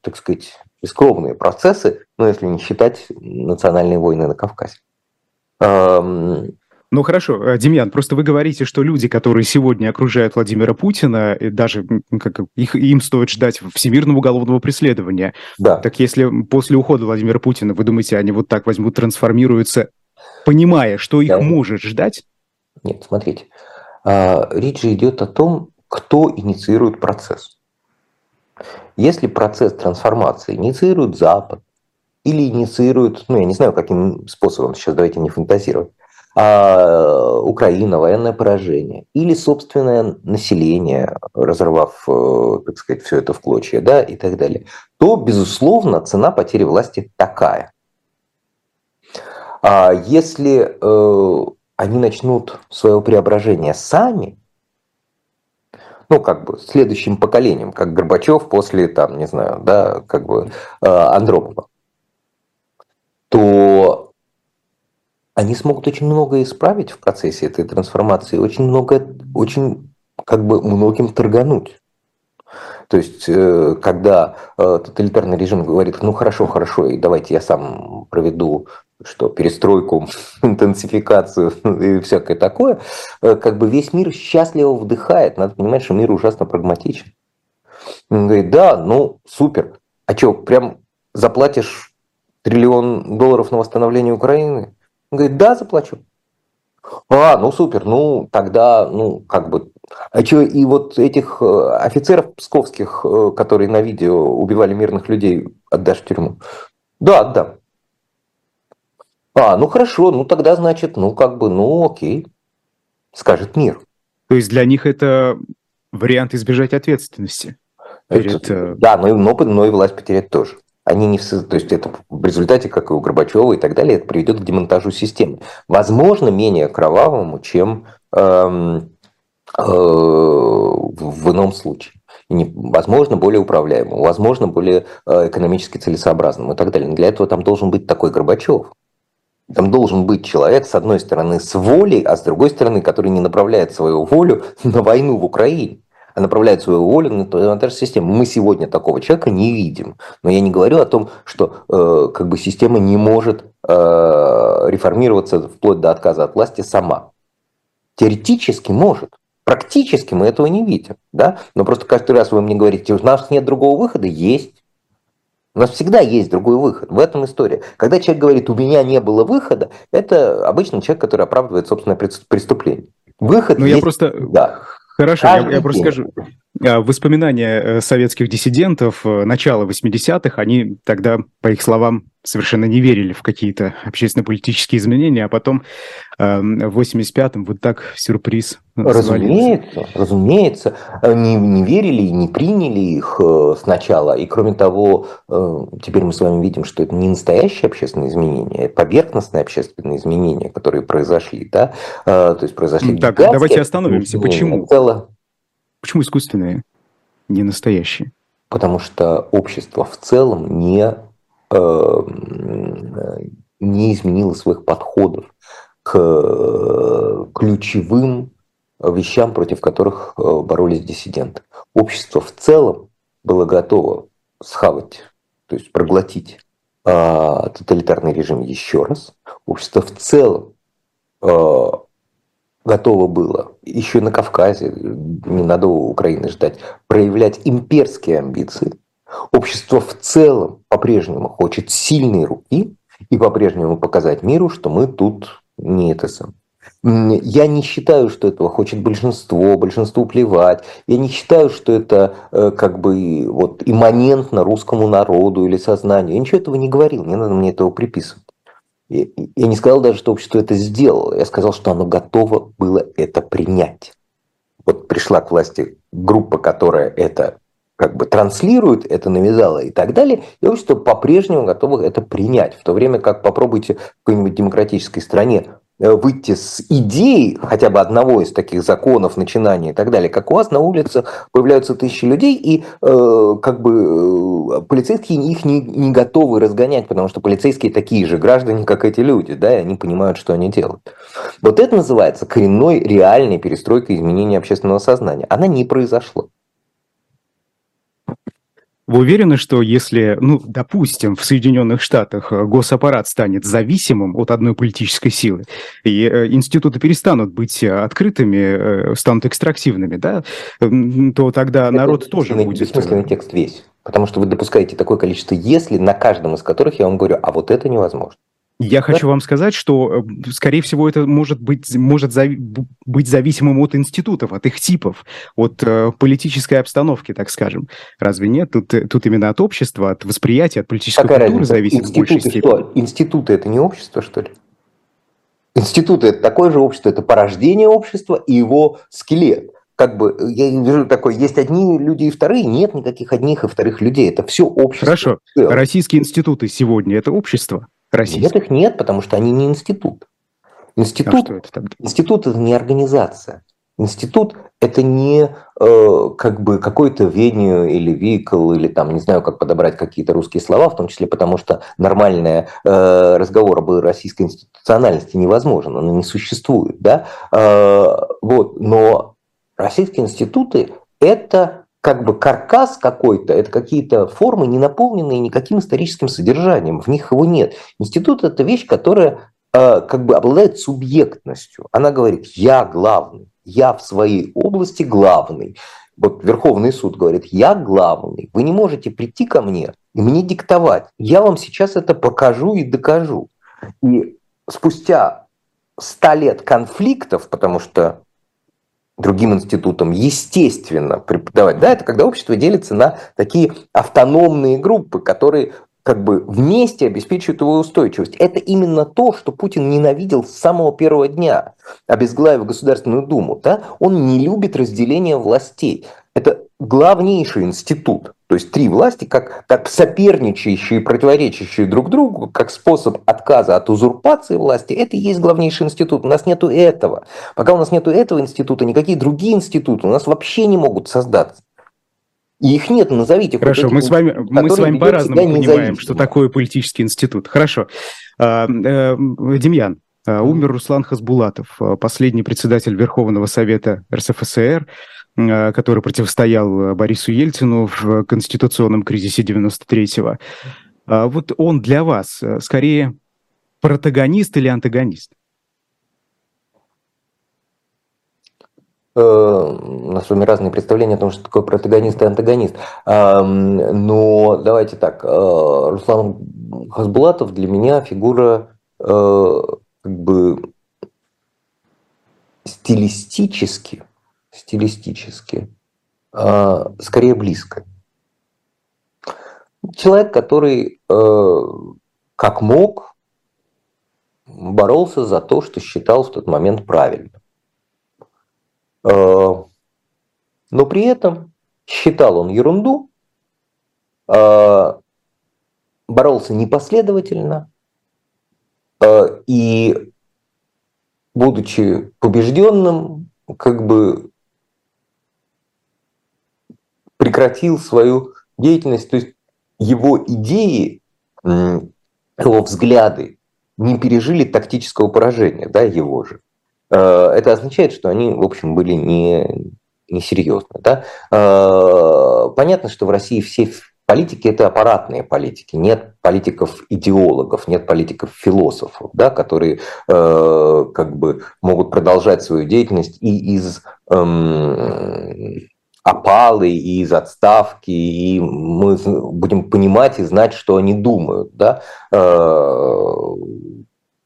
так сказать, скромные процессы, ну, если не считать национальные войны на Кавказе. Ну хорошо, э, Демьян, просто вы говорите, что люди, которые сегодня окружают Владимира Путина, и даже как, их, им стоит ждать всемирного уголовного преследования. Да. Так если после ухода Владимира Путина, вы думаете, они вот так возьмут, трансформируются, понимая, что их да. может ждать? Нет, смотрите. А, речь же идет о том, кто инициирует процесс. Если процесс трансформации инициирует Запад, или инициирует, ну я не знаю, каким способом, сейчас давайте не фантазировать, а Украина, военное поражение, или собственное население, разорвав, э, так сказать, все это в клочья, да, и так далее, то, безусловно, цена потери власти такая. А если э, они начнут свое преображение сами, ну, как бы, следующим поколением, как Горбачев после, там, не знаю, да, как бы, э, Андропова, то они смогут очень многое исправить в процессе этой трансформации, очень много, очень как бы многим торгануть. То есть, э, когда э, тоталитарный режим говорит, ну хорошо, хорошо, и давайте я сам проведу что перестройку, интенсификацию и всякое такое, э, как бы весь мир счастливо вдыхает. Надо понимать, что мир ужасно прагматичен. Он говорит, да, ну супер. А что, прям заплатишь триллион долларов на восстановление Украины? Он говорит, да, заплачу. А, ну супер, ну тогда, ну как бы... А что, и вот этих э, офицеров псковских, э, которые на видео убивали мирных людей, отдашь в тюрьму? Да, отдам. А, ну хорошо, ну тогда значит, ну как бы, ну окей, скажет мир. То есть для них это вариант избежать ответственности? Перед... Это, да, но и, но, но и власть потерять тоже они не то есть это в результате, как и у Горбачева и так далее, это приведет к демонтажу системы. Возможно, менее кровавому, чем эм, э, в ином случае. И не, возможно, более управляемым, возможно, более э, экономически целесообразным и так далее. Но для этого там должен быть такой Горбачев. Там должен быть человек, с одной стороны, с волей, а с другой стороны, который не направляет свою волю на войну в Украине а направляет свою волю на монтаж системы. Мы сегодня такого человека не видим. Но я не говорю о том, что э, как бы система не может э, реформироваться вплоть до отказа от власти сама. Теоретически может. Практически мы этого не видим. Да? Но просто каждый раз вы мне говорите, у нас нет другого выхода. Есть. У нас всегда есть другой выход. В этом история. Когда человек говорит, у меня не было выхода, это обычно человек, который оправдывает собственное преступление. Выход Ну, есть... я просто да. Хорошо, я, я просто скажу. А, воспоминания э, советских диссидентов э, начала 80-х, они тогда, по их словам, совершенно не верили в какие-то общественно-политические изменения, а потом эм, в 85-м вот так сюрприз Разумеется, разумеется. Не, не верили и не приняли их э, сначала. И кроме того, теперь мы с вами видим, что это не настоящие общественные изменения, это поверхностные общественные изменения, которые произошли. Да? То есть произошли Так, давайте остановимся. Почему? Цело... Почему искусственные, не настоящие? Потому что общество в целом не, э, не изменило своих подходов к э, ключевым вещам, против которых э, боролись диссиденты. Общество в целом было готово схавать, то есть проглотить э, тоталитарный режим еще раз. Общество в целом э, готово было, еще на Кавказе, не надо Украины ждать, проявлять имперские амбиции. Общество в целом по-прежнему хочет сильные руки и по-прежнему показать миру, что мы тут не это сам. Я не считаю, что этого хочет большинство, большинству плевать. Я не считаю, что это э, как бы вот имманентно русскому народу или сознанию. Я ничего этого не говорил, не надо мне этого приписывать. Я не сказал даже, что общество это сделало. Я сказал, что оно готово было это принять. Вот пришла к власти группа, которая это как бы транслирует, это навязала и так далее, и общество по-прежнему готово это принять. В то время как попробуйте в какой-нибудь демократической стране э, выйти с идеей хотя бы одного из таких законов, начинаний и так далее, как у вас на улице появляются тысячи людей, и э, как бы э, полицейские их не, не готовы разгонять, потому что полицейские такие же граждане, как эти люди, да, и они понимают, что они делают. Вот это называется коренной реальной перестройкой изменения общественного сознания. Она не произошла. Вы уверены, что если, ну, допустим, в Соединенных Штатах э, госаппарат станет зависимым от одной политической силы, и э, институты перестанут быть э, открытыми, станут экстрактивными, да, то тогда Это народ тоже будет... Бессмысленный текст весь. Потому что вы допускаете такое количество «если», на каждом из которых я вам говорю, а вот это невозможно. Я хочу вам сказать, что, э, скорее всего, это может быть, может зави- быть зависимым от институтов, от их типов, от э, политической обстановки, так скажем. Разве нет? Тут, э, тут именно от общества, от восприятия, от политической Какая культуры разница? зависит Институты в большей степени. Что? Институты – это не общество, что ли? Институты – это такое же общество, это порождение общества и его скелет как бы я вижу такой, есть одни люди и вторые, нет никаких одних и вторых людей, это все общество. Хорошо, российские институты сегодня это общество? Российских? Нет, их нет, потому что они не институт. Институт, а это, институт это не организация. Институт это не э, как бы какой-то веню или викл, или там, не знаю, как подобрать какие-то русские слова, в том числе потому, что нормальный э, разговор об российской институциональности невозможен, он не существует. Да? Э, вот. Но российские институты – это как бы каркас какой-то, это какие-то формы, не наполненные никаким историческим содержанием, в них его нет. Институт – это вещь, которая э, как бы обладает субъектностью. Она говорит, я главный, я в своей области главный. Вот Верховный суд говорит, я главный, вы не можете прийти ко мне и мне диктовать. Я вам сейчас это покажу и докажу. И спустя ста лет конфликтов, потому что другим институтам, естественно, преподавать. Да, это когда общество делится на такие автономные группы, которые как бы вместе обеспечивают его устойчивость. Это именно то, что Путин ненавидел с самого первого дня, обезглавив Государственную Думу. Да? Он не любит разделения властей. Это главнейший институт. То есть три власти, как, как соперничающие, противоречащие друг другу, как способ отказа от узурпации власти, это и есть главнейший институт. У нас нету этого. Пока у нас нету этого института, никакие другие институты у нас вообще не могут создаться. И их нет, назовите. Хорошо, мы с вами, мы с вами по-разному понимаем, что такое политический институт. Хорошо. А, э, Демьян, а, умер Руслан Хасбулатов, а, последний председатель Верховного Совета РСФСР, который противостоял Борису Ельцину в конституционном кризисе 93-го. Вот он для вас скорее протагонист или антагонист? Э, у нас с вами разные представления о том, что такое протагонист и антагонист. Но давайте так. Э, Руслан Хасбулатов для меня фигура э, как бы стилистически, стилистически скорее близко. Человек, который как мог боролся за то, что считал в тот момент правильным. Э, но при этом считал он ерунду, э, боролся непоследовательно э, и, будучи побежденным, как бы прекратил свою деятельность, то есть его идеи, его взгляды не пережили тактического поражения, да, его же. Э, это означает, что они, в общем, были не, несерьезны. Да? Э, понятно, что в России все политики – это аппаратные политики. Нет политиков-идеологов, нет политиков-философов, да, которые э, как бы могут продолжать свою деятельность и из эм, опалы, и из отставки, и мы будем понимать и знать, что они думают. Да?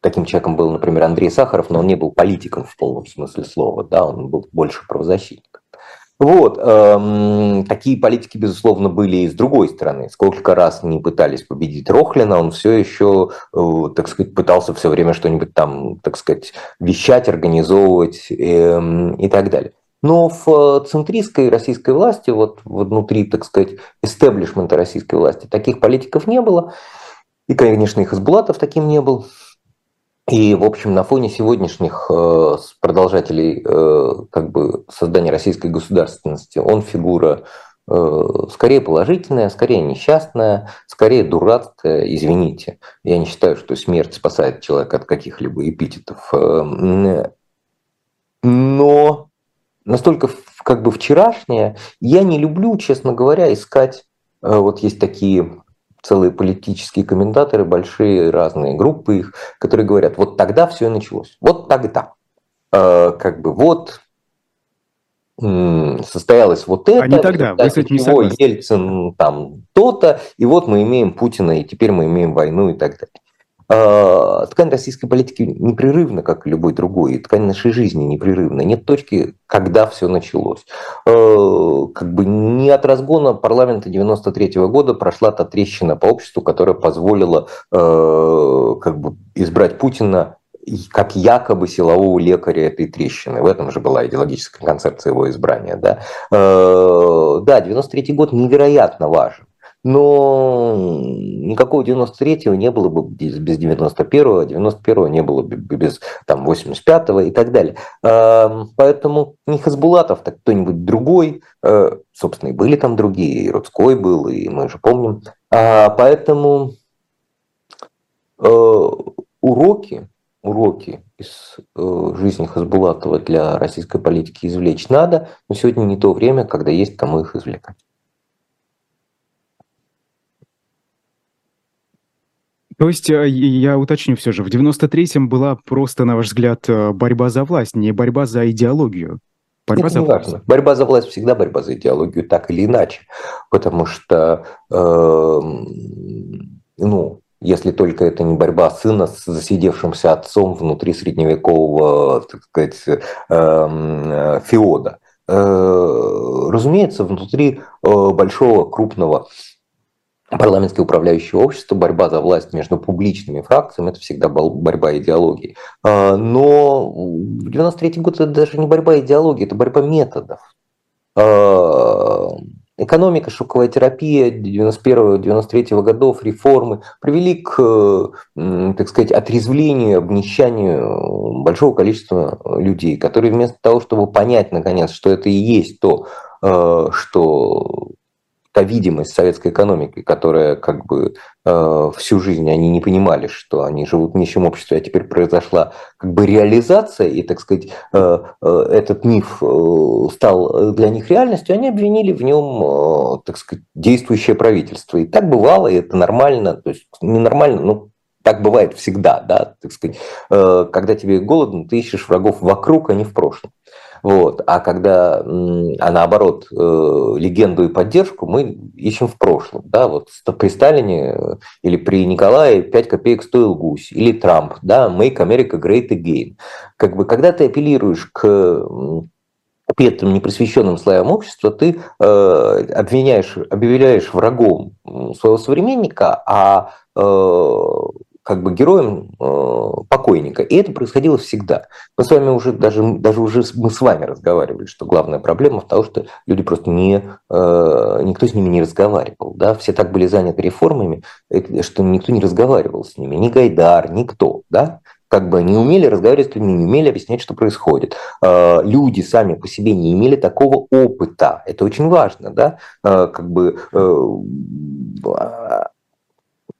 Таким человеком был, например, Андрей Сахаров, но он не был политиком в полном смысле слова, да, он был больше правозащитником. Вот, эм, такие политики, безусловно, были и с другой стороны. Сколько раз не пытались победить Рохлина, он все еще, э, так сказать, пытался все время что-нибудь там, так сказать, вещать, организовывать э, и так далее. Но в центристской российской власти, вот внутри, так сказать, истеблишмента российской власти, таких политиков не было. И, конечно, их Избулатов таким не был. И, в общем, на фоне сегодняшних э, продолжателей э, как бы создания российской государственности он фигура э, скорее положительная, скорее несчастная, скорее дурацкая, извините. Я не считаю, что смерть спасает человека от каких-либо эпитетов. Но настолько как бы вчерашнее, я не люблю, честно говоря, искать, вот есть такие целые политические комментаторы, большие разные группы их, которые говорят, вот тогда все и началось, вот тогда. Э, как бы вот состоялось вот это, а не тогда, вы с этим не. Ельцин там то-то, и вот мы имеем Путина, и теперь мы имеем войну и так далее. А, ткань российской политики непрерывна, как и любой другой, ткань нашей жизни непрерывна. Нет точки, когда все началось. А, как бы не от разгона парламента 93 -го года прошла та трещина по обществу, которая позволила а, как бы избрать Путина как якобы силового лекаря этой трещины. В этом же была идеологическая концепция его избрания. Да, да 93 год невероятно важен но никакого 93-го не было бы без 91-го, 91-го не было бы без там, 85-го и так далее. Поэтому не Хасбулатов, так кто-нибудь другой, э, собственно, и были там другие, и Рудской был, и мы же помним. А, поэтому э, уроки, уроки из э, жизни Хасбулатова для российской политики извлечь надо, но сегодня не то время, когда есть кому их извлекать. То есть, э, я уточню все же, в 93-м была просто, на ваш взгляд, э, борьба за власть, не борьба за идеологию. Борьба Это за власть. Важно. Борьба за власть всегда борьба за идеологию, так или иначе. Потому что, э, ну, если только это не борьба сына с засидевшимся отцом внутри средневекового, так сказать, э, э, феода. Э, разумеется, внутри э, большого, крупного парламентское управляющее общество, борьба за власть между публичными фракциями, это всегда борьба идеологии. А, но 93 год это даже не борьба идеологии, это борьба методов. А, экономика, шоковая терапия 91-93 годов, реформы привели к, так сказать, отрезвлению, обнищанию большого количества людей, которые вместо того, чтобы понять, наконец, что это и есть то, а, что та видимость советской экономики, которая как бы э, всю жизнь они не понимали, что они живут в нищем обществе, а теперь произошла как бы реализация, и, так сказать, э, э, этот миф э, стал для них реальностью, они обвинили в нем, э, так сказать, действующее правительство. И так бывало, и это нормально, то есть ненормально, но так бывает всегда, да, так сказать, э, когда тебе голодно, ты ищешь врагов вокруг, а не в прошлом. Вот. А когда, а наоборот, э, легенду и поддержку мы ищем в прошлом. Да? Вот при Сталине э, или при Николае 5 копеек стоил гусь. Или Трамп, да, Make America Great Again. Как бы, когда ты апеллируешь к петрым непросвещенным слоям общества, ты э, обвиняешь, объявляешь врагом своего современника, а э, как бы героем э, покойника. И это происходило всегда. Мы с вами уже, даже, даже уже мы с вами разговаривали, что главная проблема в том, что люди просто не, э, никто с ними не разговаривал. Да? Все так были заняты реформами, что никто не разговаривал с ними. Ни Гайдар, никто. Да? как бы не умели разговаривать с людьми, не умели объяснять, что происходит. Э, люди сами по себе не имели такого опыта. Это очень важно, да, как бы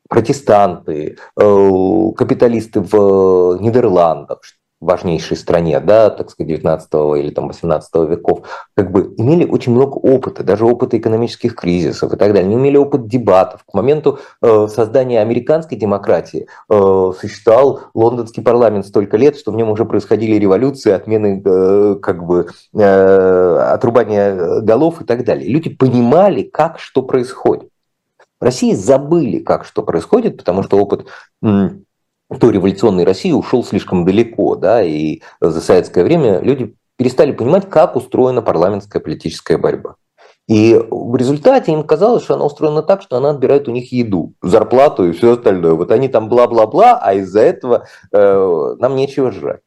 протестанты, э, капиталисты в э, Нидерландах, важнейшей стране, да, так сказать, 19 или там 18 веков, как бы имели очень много опыта, даже опыта экономических кризисов и так далее. Они имели опыт дебатов. К моменту э, создания американской демократии э, существовал лондонский парламент столько лет, что в нем уже происходили революции, отмены, э, как бы, э, отрубания голов и так далее. Люди понимали, как что происходит. В России забыли, как что происходит, потому что опыт той революционной России ушел слишком далеко, да, и за советское время люди перестали понимать, как устроена парламентская политическая борьба. И в результате им казалось, что она устроена так, что она отбирает у них еду, зарплату и все остальное. Вот они там бла-бла-бла, а из-за этого э, нам нечего жрать.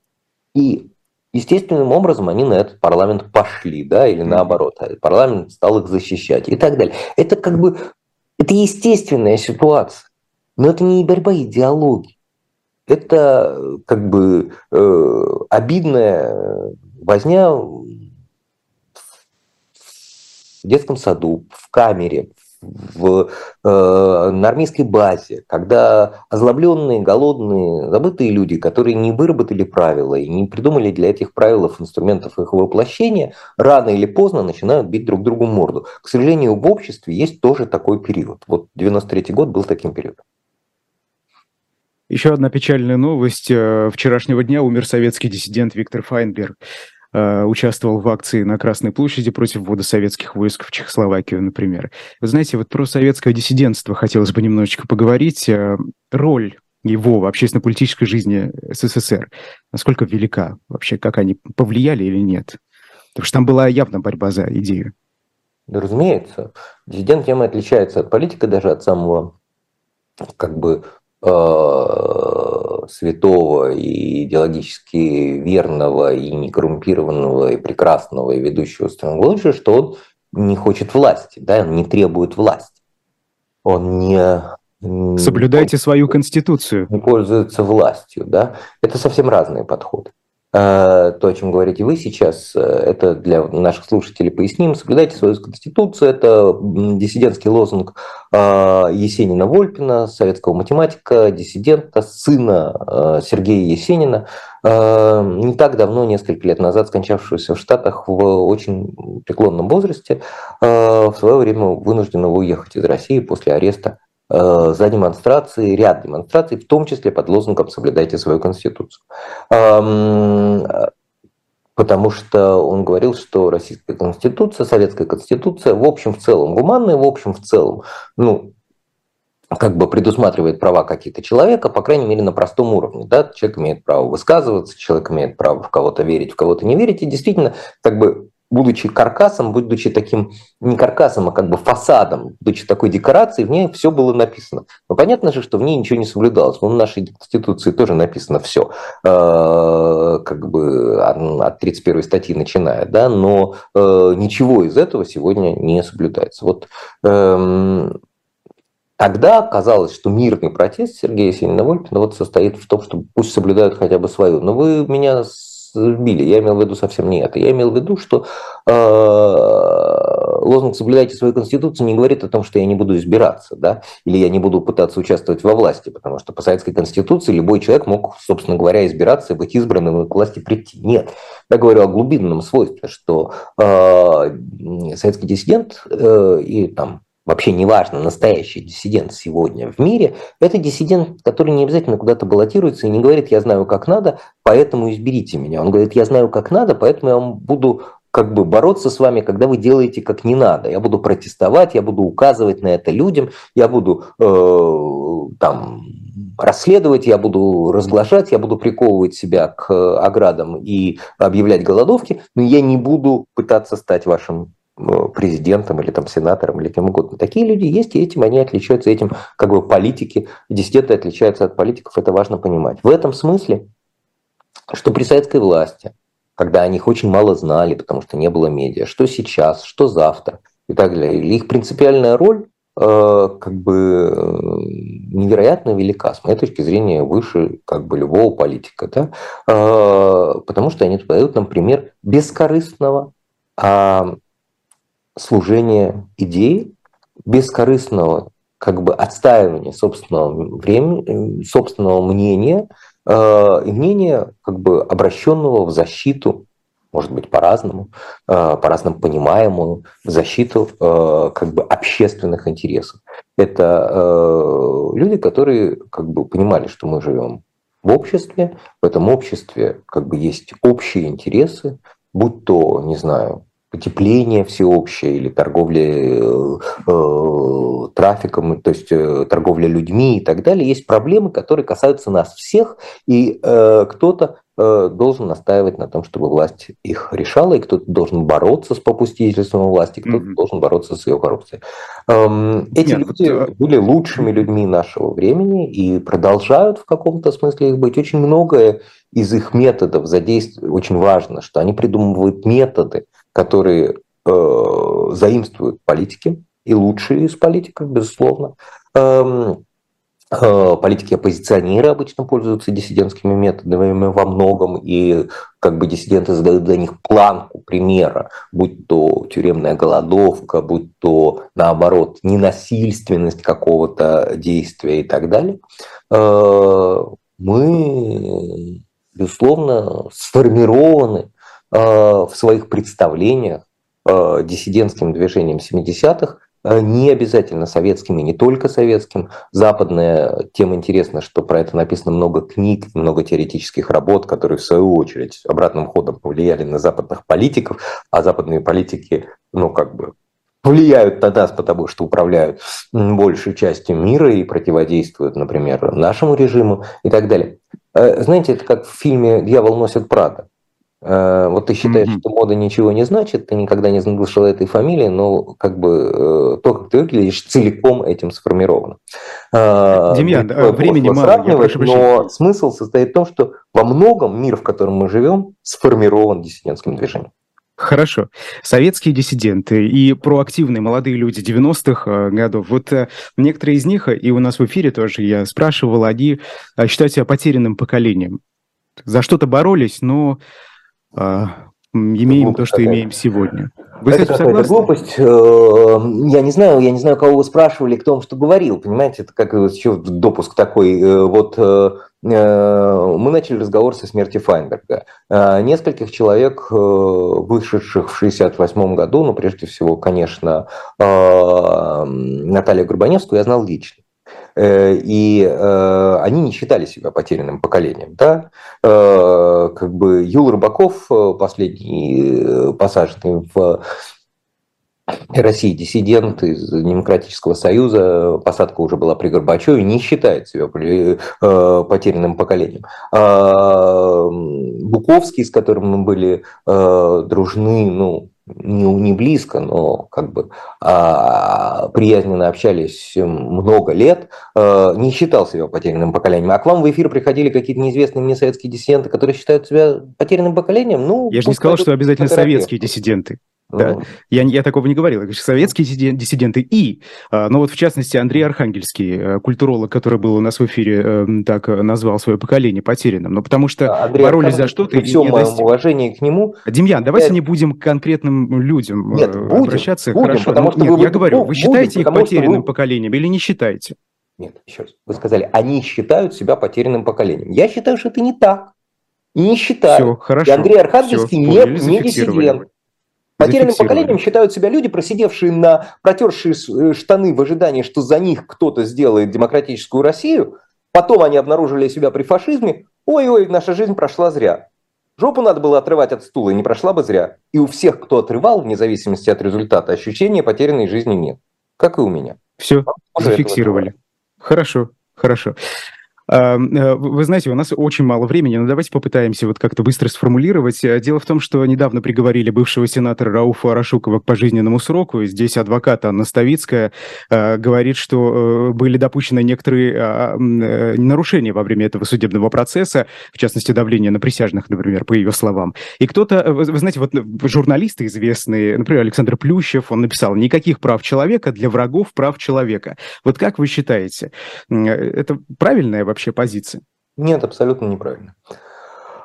И естественным образом они на этот парламент пошли, да, или наоборот, а парламент стал их защищать и так далее. Это как бы это естественная ситуация, но это не борьба идеологии. это как бы э, обидная возня в детском саду, в камере, в, э, на армейской базе, когда озлобленные, голодные, забытые люди, которые не выработали правила и не придумали для этих правил инструментов их воплощения, рано или поздно начинают бить друг другу морду. К сожалению, в обществе есть тоже такой период. Вот 93 год был таким периодом. Еще одна печальная новость. Э, вчерашнего дня умер советский диссидент Виктор Файнберг. Э, участвовал в акции на Красной площади против ввода советских войск в Чехословакию, например. Вы знаете, вот про советское диссидентство хотелось бы немножечко поговорить. Э, роль его в общественно-политической жизни СССР, насколько велика вообще, как они повлияли или нет? Потому что там была явно борьба за идею. Да, разумеется. Диссидент тем и отличается от политика, даже от самого как бы святого и идеологически верного и некоррумпированного и прекрасного и ведущего страну лучше, что он не хочет власти, да, он не требует власти. Он не Соблюдайте свою конституцию. Не пользуется властью, да. Это совсем разные подходы. Э, то, о чем говорите вы сейчас, э, это для наших слушателей поясним. Соблюдайте свою конституцию. Это диссидентский лозунг э, Есенина Вольпина, советского математика, диссидента, сына Сергея Есенина, не так давно, несколько лет назад, скончавшегося в Штатах в очень преклонном возрасте, в свое время вынужденного уехать из России после ареста за демонстрации, ряд демонстраций, в том числе под лозунгом «Соблюдайте свою конституцию». Потому что он говорил, что российская конституция, советская конституция в общем в целом гуманная, в общем в целом, ну, как бы предусматривает права какие-то человека, по крайней мере, на простом уровне. Да? Человек имеет право высказываться, человек имеет право в кого-то верить, в кого-то не верить. И действительно, как бы будучи каркасом, будучи таким не каркасом, а как бы фасадом, будучи такой декорацией, в ней все было написано. Но понятно же, что в ней ничего не соблюдалось. Но в нашей Конституции тоже написано все, э, как бы от 31 статьи начиная, да, но э, ничего из этого сегодня не соблюдается. Вот эм, Тогда казалось, что мирный протест Сергея Есенина Вольпина вот состоит в том, что пусть соблюдают хотя бы свою. Но вы меня сбили. Я имел в виду совсем не это. Я имел в виду, что э, лозунг «соблюдайте свою конституцию» не говорит о том, что я не буду избираться, да, или я не буду пытаться участвовать во власти, потому что по советской конституции любой человек мог, собственно говоря, избираться и быть избранным и к власти прийти. Нет. Я говорю о глубинном свойстве, что э, советский диссидент э, и там вообще неважно, настоящий диссидент сегодня в мире, это диссидент, который не обязательно куда-то баллотируется и не говорит, я знаю, как надо, поэтому изберите меня. Он говорит, я знаю, как надо, поэтому я буду как бы бороться с вами, когда вы делаете как не надо. Я буду протестовать, я буду указывать на это людям, я буду э, там расследовать, я буду разглашать, я буду приковывать себя к оградам и объявлять голодовки, но я не буду пытаться стать вашим Э, президентом или там сенатором или кем угодно. Такие люди есть, и этим они отличаются, этим как бы политики, диссиденты отличаются от политиков, это важно понимать. В этом смысле, что при советской власти, когда о них очень мало знали, потому что не было медиа, что сейчас, что завтра и так далее, их принципиальная роль э, как бы э, невероятно велика, с моей точки зрения, выше как бы любого политика, да? потому что они дают нам пример бескорыстного а, служения идеи, бескорыстного как бы отстаивания собственного времени, собственного мнения э, мнения как бы обращенного в защиту, может быть по-разному, э, по-разному понимаемому, в защиту э, как бы общественных интересов. Это э, люди, которые как бы понимали, что мы живем в обществе, в этом обществе как бы есть общие интересы, будь то, не знаю, потепление всеобщее или торговля э, э, трафиком, то есть э, торговля людьми и так далее, есть проблемы, которые касаются нас всех, и э, кто-то э, должен настаивать на том, чтобы власть их решала, и кто-то должен бороться с попустительством власти, кто-то mm-hmm. должен бороться с ее коррупцией. Эм, эти Нет, люди вот... были лучшими людьми нашего времени и продолжают в каком-то смысле их быть. Очень многое из их методов задействуют, очень важно, что они придумывают методы, которые э, заимствуют политики, и лучшие из политиков, безусловно, эм, Э, политики-оппозиционеры обычно пользуются диссидентскими методами во многом, и как бы диссиденты задают для них планку примера, будь то тюремная голодовка, будь то, наоборот, ненасильственность какого-то действия и так далее. Э, мы, безусловно, сформированы э, в своих представлениях диссидентским движением 70-х Э, не обязательно советскими, не только советским. Западная тема интересна, что про это написано много книг, много теоретических работ, которые в свою очередь обратным ходом повлияли на западных политиков, а западные политики, ну как бы влияют на нас, потому что управляют большей частью мира и противодействуют, например, нашему режиму и так далее. Э, знаете, это как в фильме «Дьявол носит Прада». Э, вот ты считаешь, mm-hmm. что мода ничего не значит, ты никогда не слышал этой фамилии, но как бы э, то, как ты выглядишь, целиком этим сформировано. Э, Демьян, времени мало, я прошу Но смысл состоит в том, что во многом мир, в котором мы живем, сформирован диссидентским движением. Хорошо. Советские диссиденты и проактивные молодые люди 90-х годов, вот некоторые из них, и у нас в эфире тоже я спрашивал, они считают себя потерянным поколением. За что-то боролись, но а, имеем то, что имеем сегодня. Вы это какая-то глупость. Э, я не знаю, я не знаю, кого вы спрашивали, кто вам что говорил. Понимаете, это как еще допуск такой. Э, вот э, мы начали разговор со смерти Файнберга. Нескольких человек, вышедших в 1968 году, ну, прежде всего, конечно, Наталью Горбаневскую я знал лично. Э, и э, они не считали себя потерянным поколением. Да? Э, как бы Юл Рыбаков, последний посаженный в России диссидент из Демократического Союза, посадка уже была при Горбачеве, не считает себя потерянным поколением. А, Буковский, с которым мы были дружны, ну, не, не близко, но как бы а, приязненно общались много лет, а, не считал себя потерянным поколением. А к вам в эфир приходили какие-то неизвестные мне советские диссиденты, которые считают себя потерянным поколением? Ну, Я же не сказал, что обязательно советские диссиденты. Да? Я, я такого не говорил. Я говорю, советские диссиденты и, а, ну вот в частности, Андрей Архангельский, э, культуролог, который был у нас в эфире, эм, так назвал свое поколение потерянным. Но потому что Андрей боролись за что-то... При всем моем достиг... уважении к нему... Демьян, давайте я... не будем к конкретным людям Нет, э, будем, обращаться. Будем, Хорошо. Потому что Нет, вы, я говорю, вы считаете будем, их потерянным вы... поколением или не считаете? Нет, еще раз. Вы сказали, они считают себя потерянным поколением. Я считаю, что это не так. И не считаю. Все, хорошо. И Андрей Архангельский Все, не, не диссидент. Потерянным поколением считают себя люди, просидевшие на протершие э, штаны в ожидании, что за них кто-то сделает демократическую Россию. Потом они обнаружили себя при фашизме. Ой-ой, наша жизнь прошла зря. Жопу надо было отрывать от стула, и не прошла бы зря. И у всех, кто отрывал, вне зависимости от результата, ощущения потерянной жизни нет. Как и у меня. Все, зафиксировали. Хорошо, хорошо. Э, вы знаете, у нас очень мало времени, но давайте попытаемся вот как-то быстро сформулировать. Э, дело в том, что недавно приговорили бывшего сенатора Рауфа Арашукова к пожизненному сроку. Здесь адвокат Анна Ставицкая э, говорит, что были допущены некоторые а, нарушения во время этого судебного процесса, в частности, давление на присяжных, например, по ее словам. И кто-то, вы знаете, вот журналисты известные, например, Александр Плющев, он написал «Никаких прав человека для врагов прав человека». Вот как вы считаете, это правильная вообще вообще позиции? Нет, абсолютно неправильно.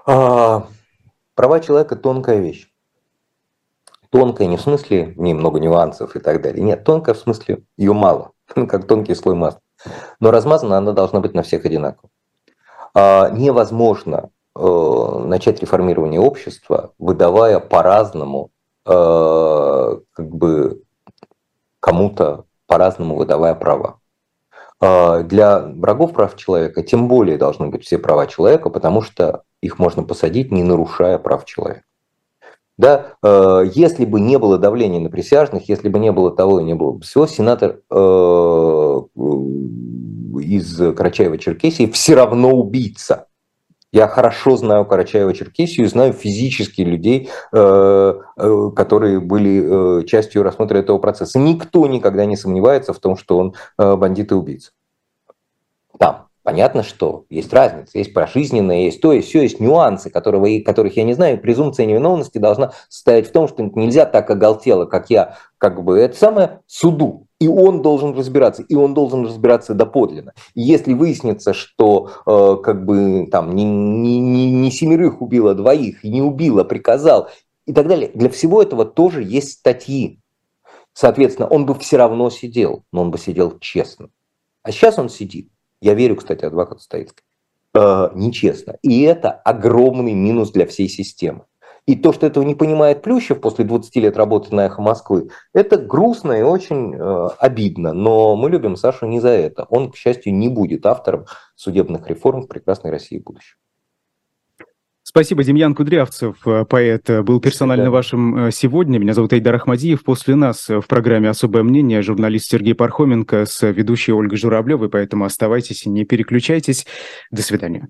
А, права человека – тонкая вещь. Тонкая не в смысле немного нюансов и так далее. Нет, тонкая в смысле ее мало, как тонкий слой масла. Но размазана она должна быть на всех одинаково. А, невозможно э, начать реформирование общества, выдавая по-разному, э, как бы кому-то по-разному выдавая права. А, для врагов прав человека тем более должны быть все права человека, потому что их можно посадить, не нарушая прав человека. Да, э, если бы не было давления на присяжных, если бы не было того и не было бы всего, сенатор э, из Карачаева-Черкесии все равно убийца. Я хорошо знаю Карачаева-Черкесию, знаю физически людей, э, э, которые были э, частью рассмотра этого процесса. Никто никогда не сомневается в том, что он бандит и убийца. Там понятно, что есть разница, есть пожизненное, есть то, есть все, есть нюансы, которого, которых я не знаю. Презумпция невиновности должна состоять в том, что нельзя так оголтело, как я, как бы, это самое суду И он должен разбираться, и он должен разбираться доподлинно. И если выяснится, что э, как бы там не, не, не, не семерых убило, двоих, и не убило, приказал, и так далее, для всего этого тоже есть статьи. Соответственно, он бы все равно сидел, но он бы сидел честно. А сейчас он сидит. Я верю, кстати, адвокату Стоицкой. Э, нечестно. И это огромный минус для всей системы. И то, что этого не понимает Плющев после 20 лет работы на «Эхо Москвы», это грустно и очень э, обидно. Но мы любим Сашу не за это. Он, к счастью, не будет автором судебных реформ в прекрасной России будущего. Спасибо, Демьян Кудрявцев, э, поэт, э, был персонально вашим э, сегодня. Меня зовут Айдар Ахмадиев. После нас в программе «Особое мнение» журналист Сергей Пархоменко с ведущей Ольгой Журавлевой, поэтому оставайтесь и не переключайтесь. До свидания.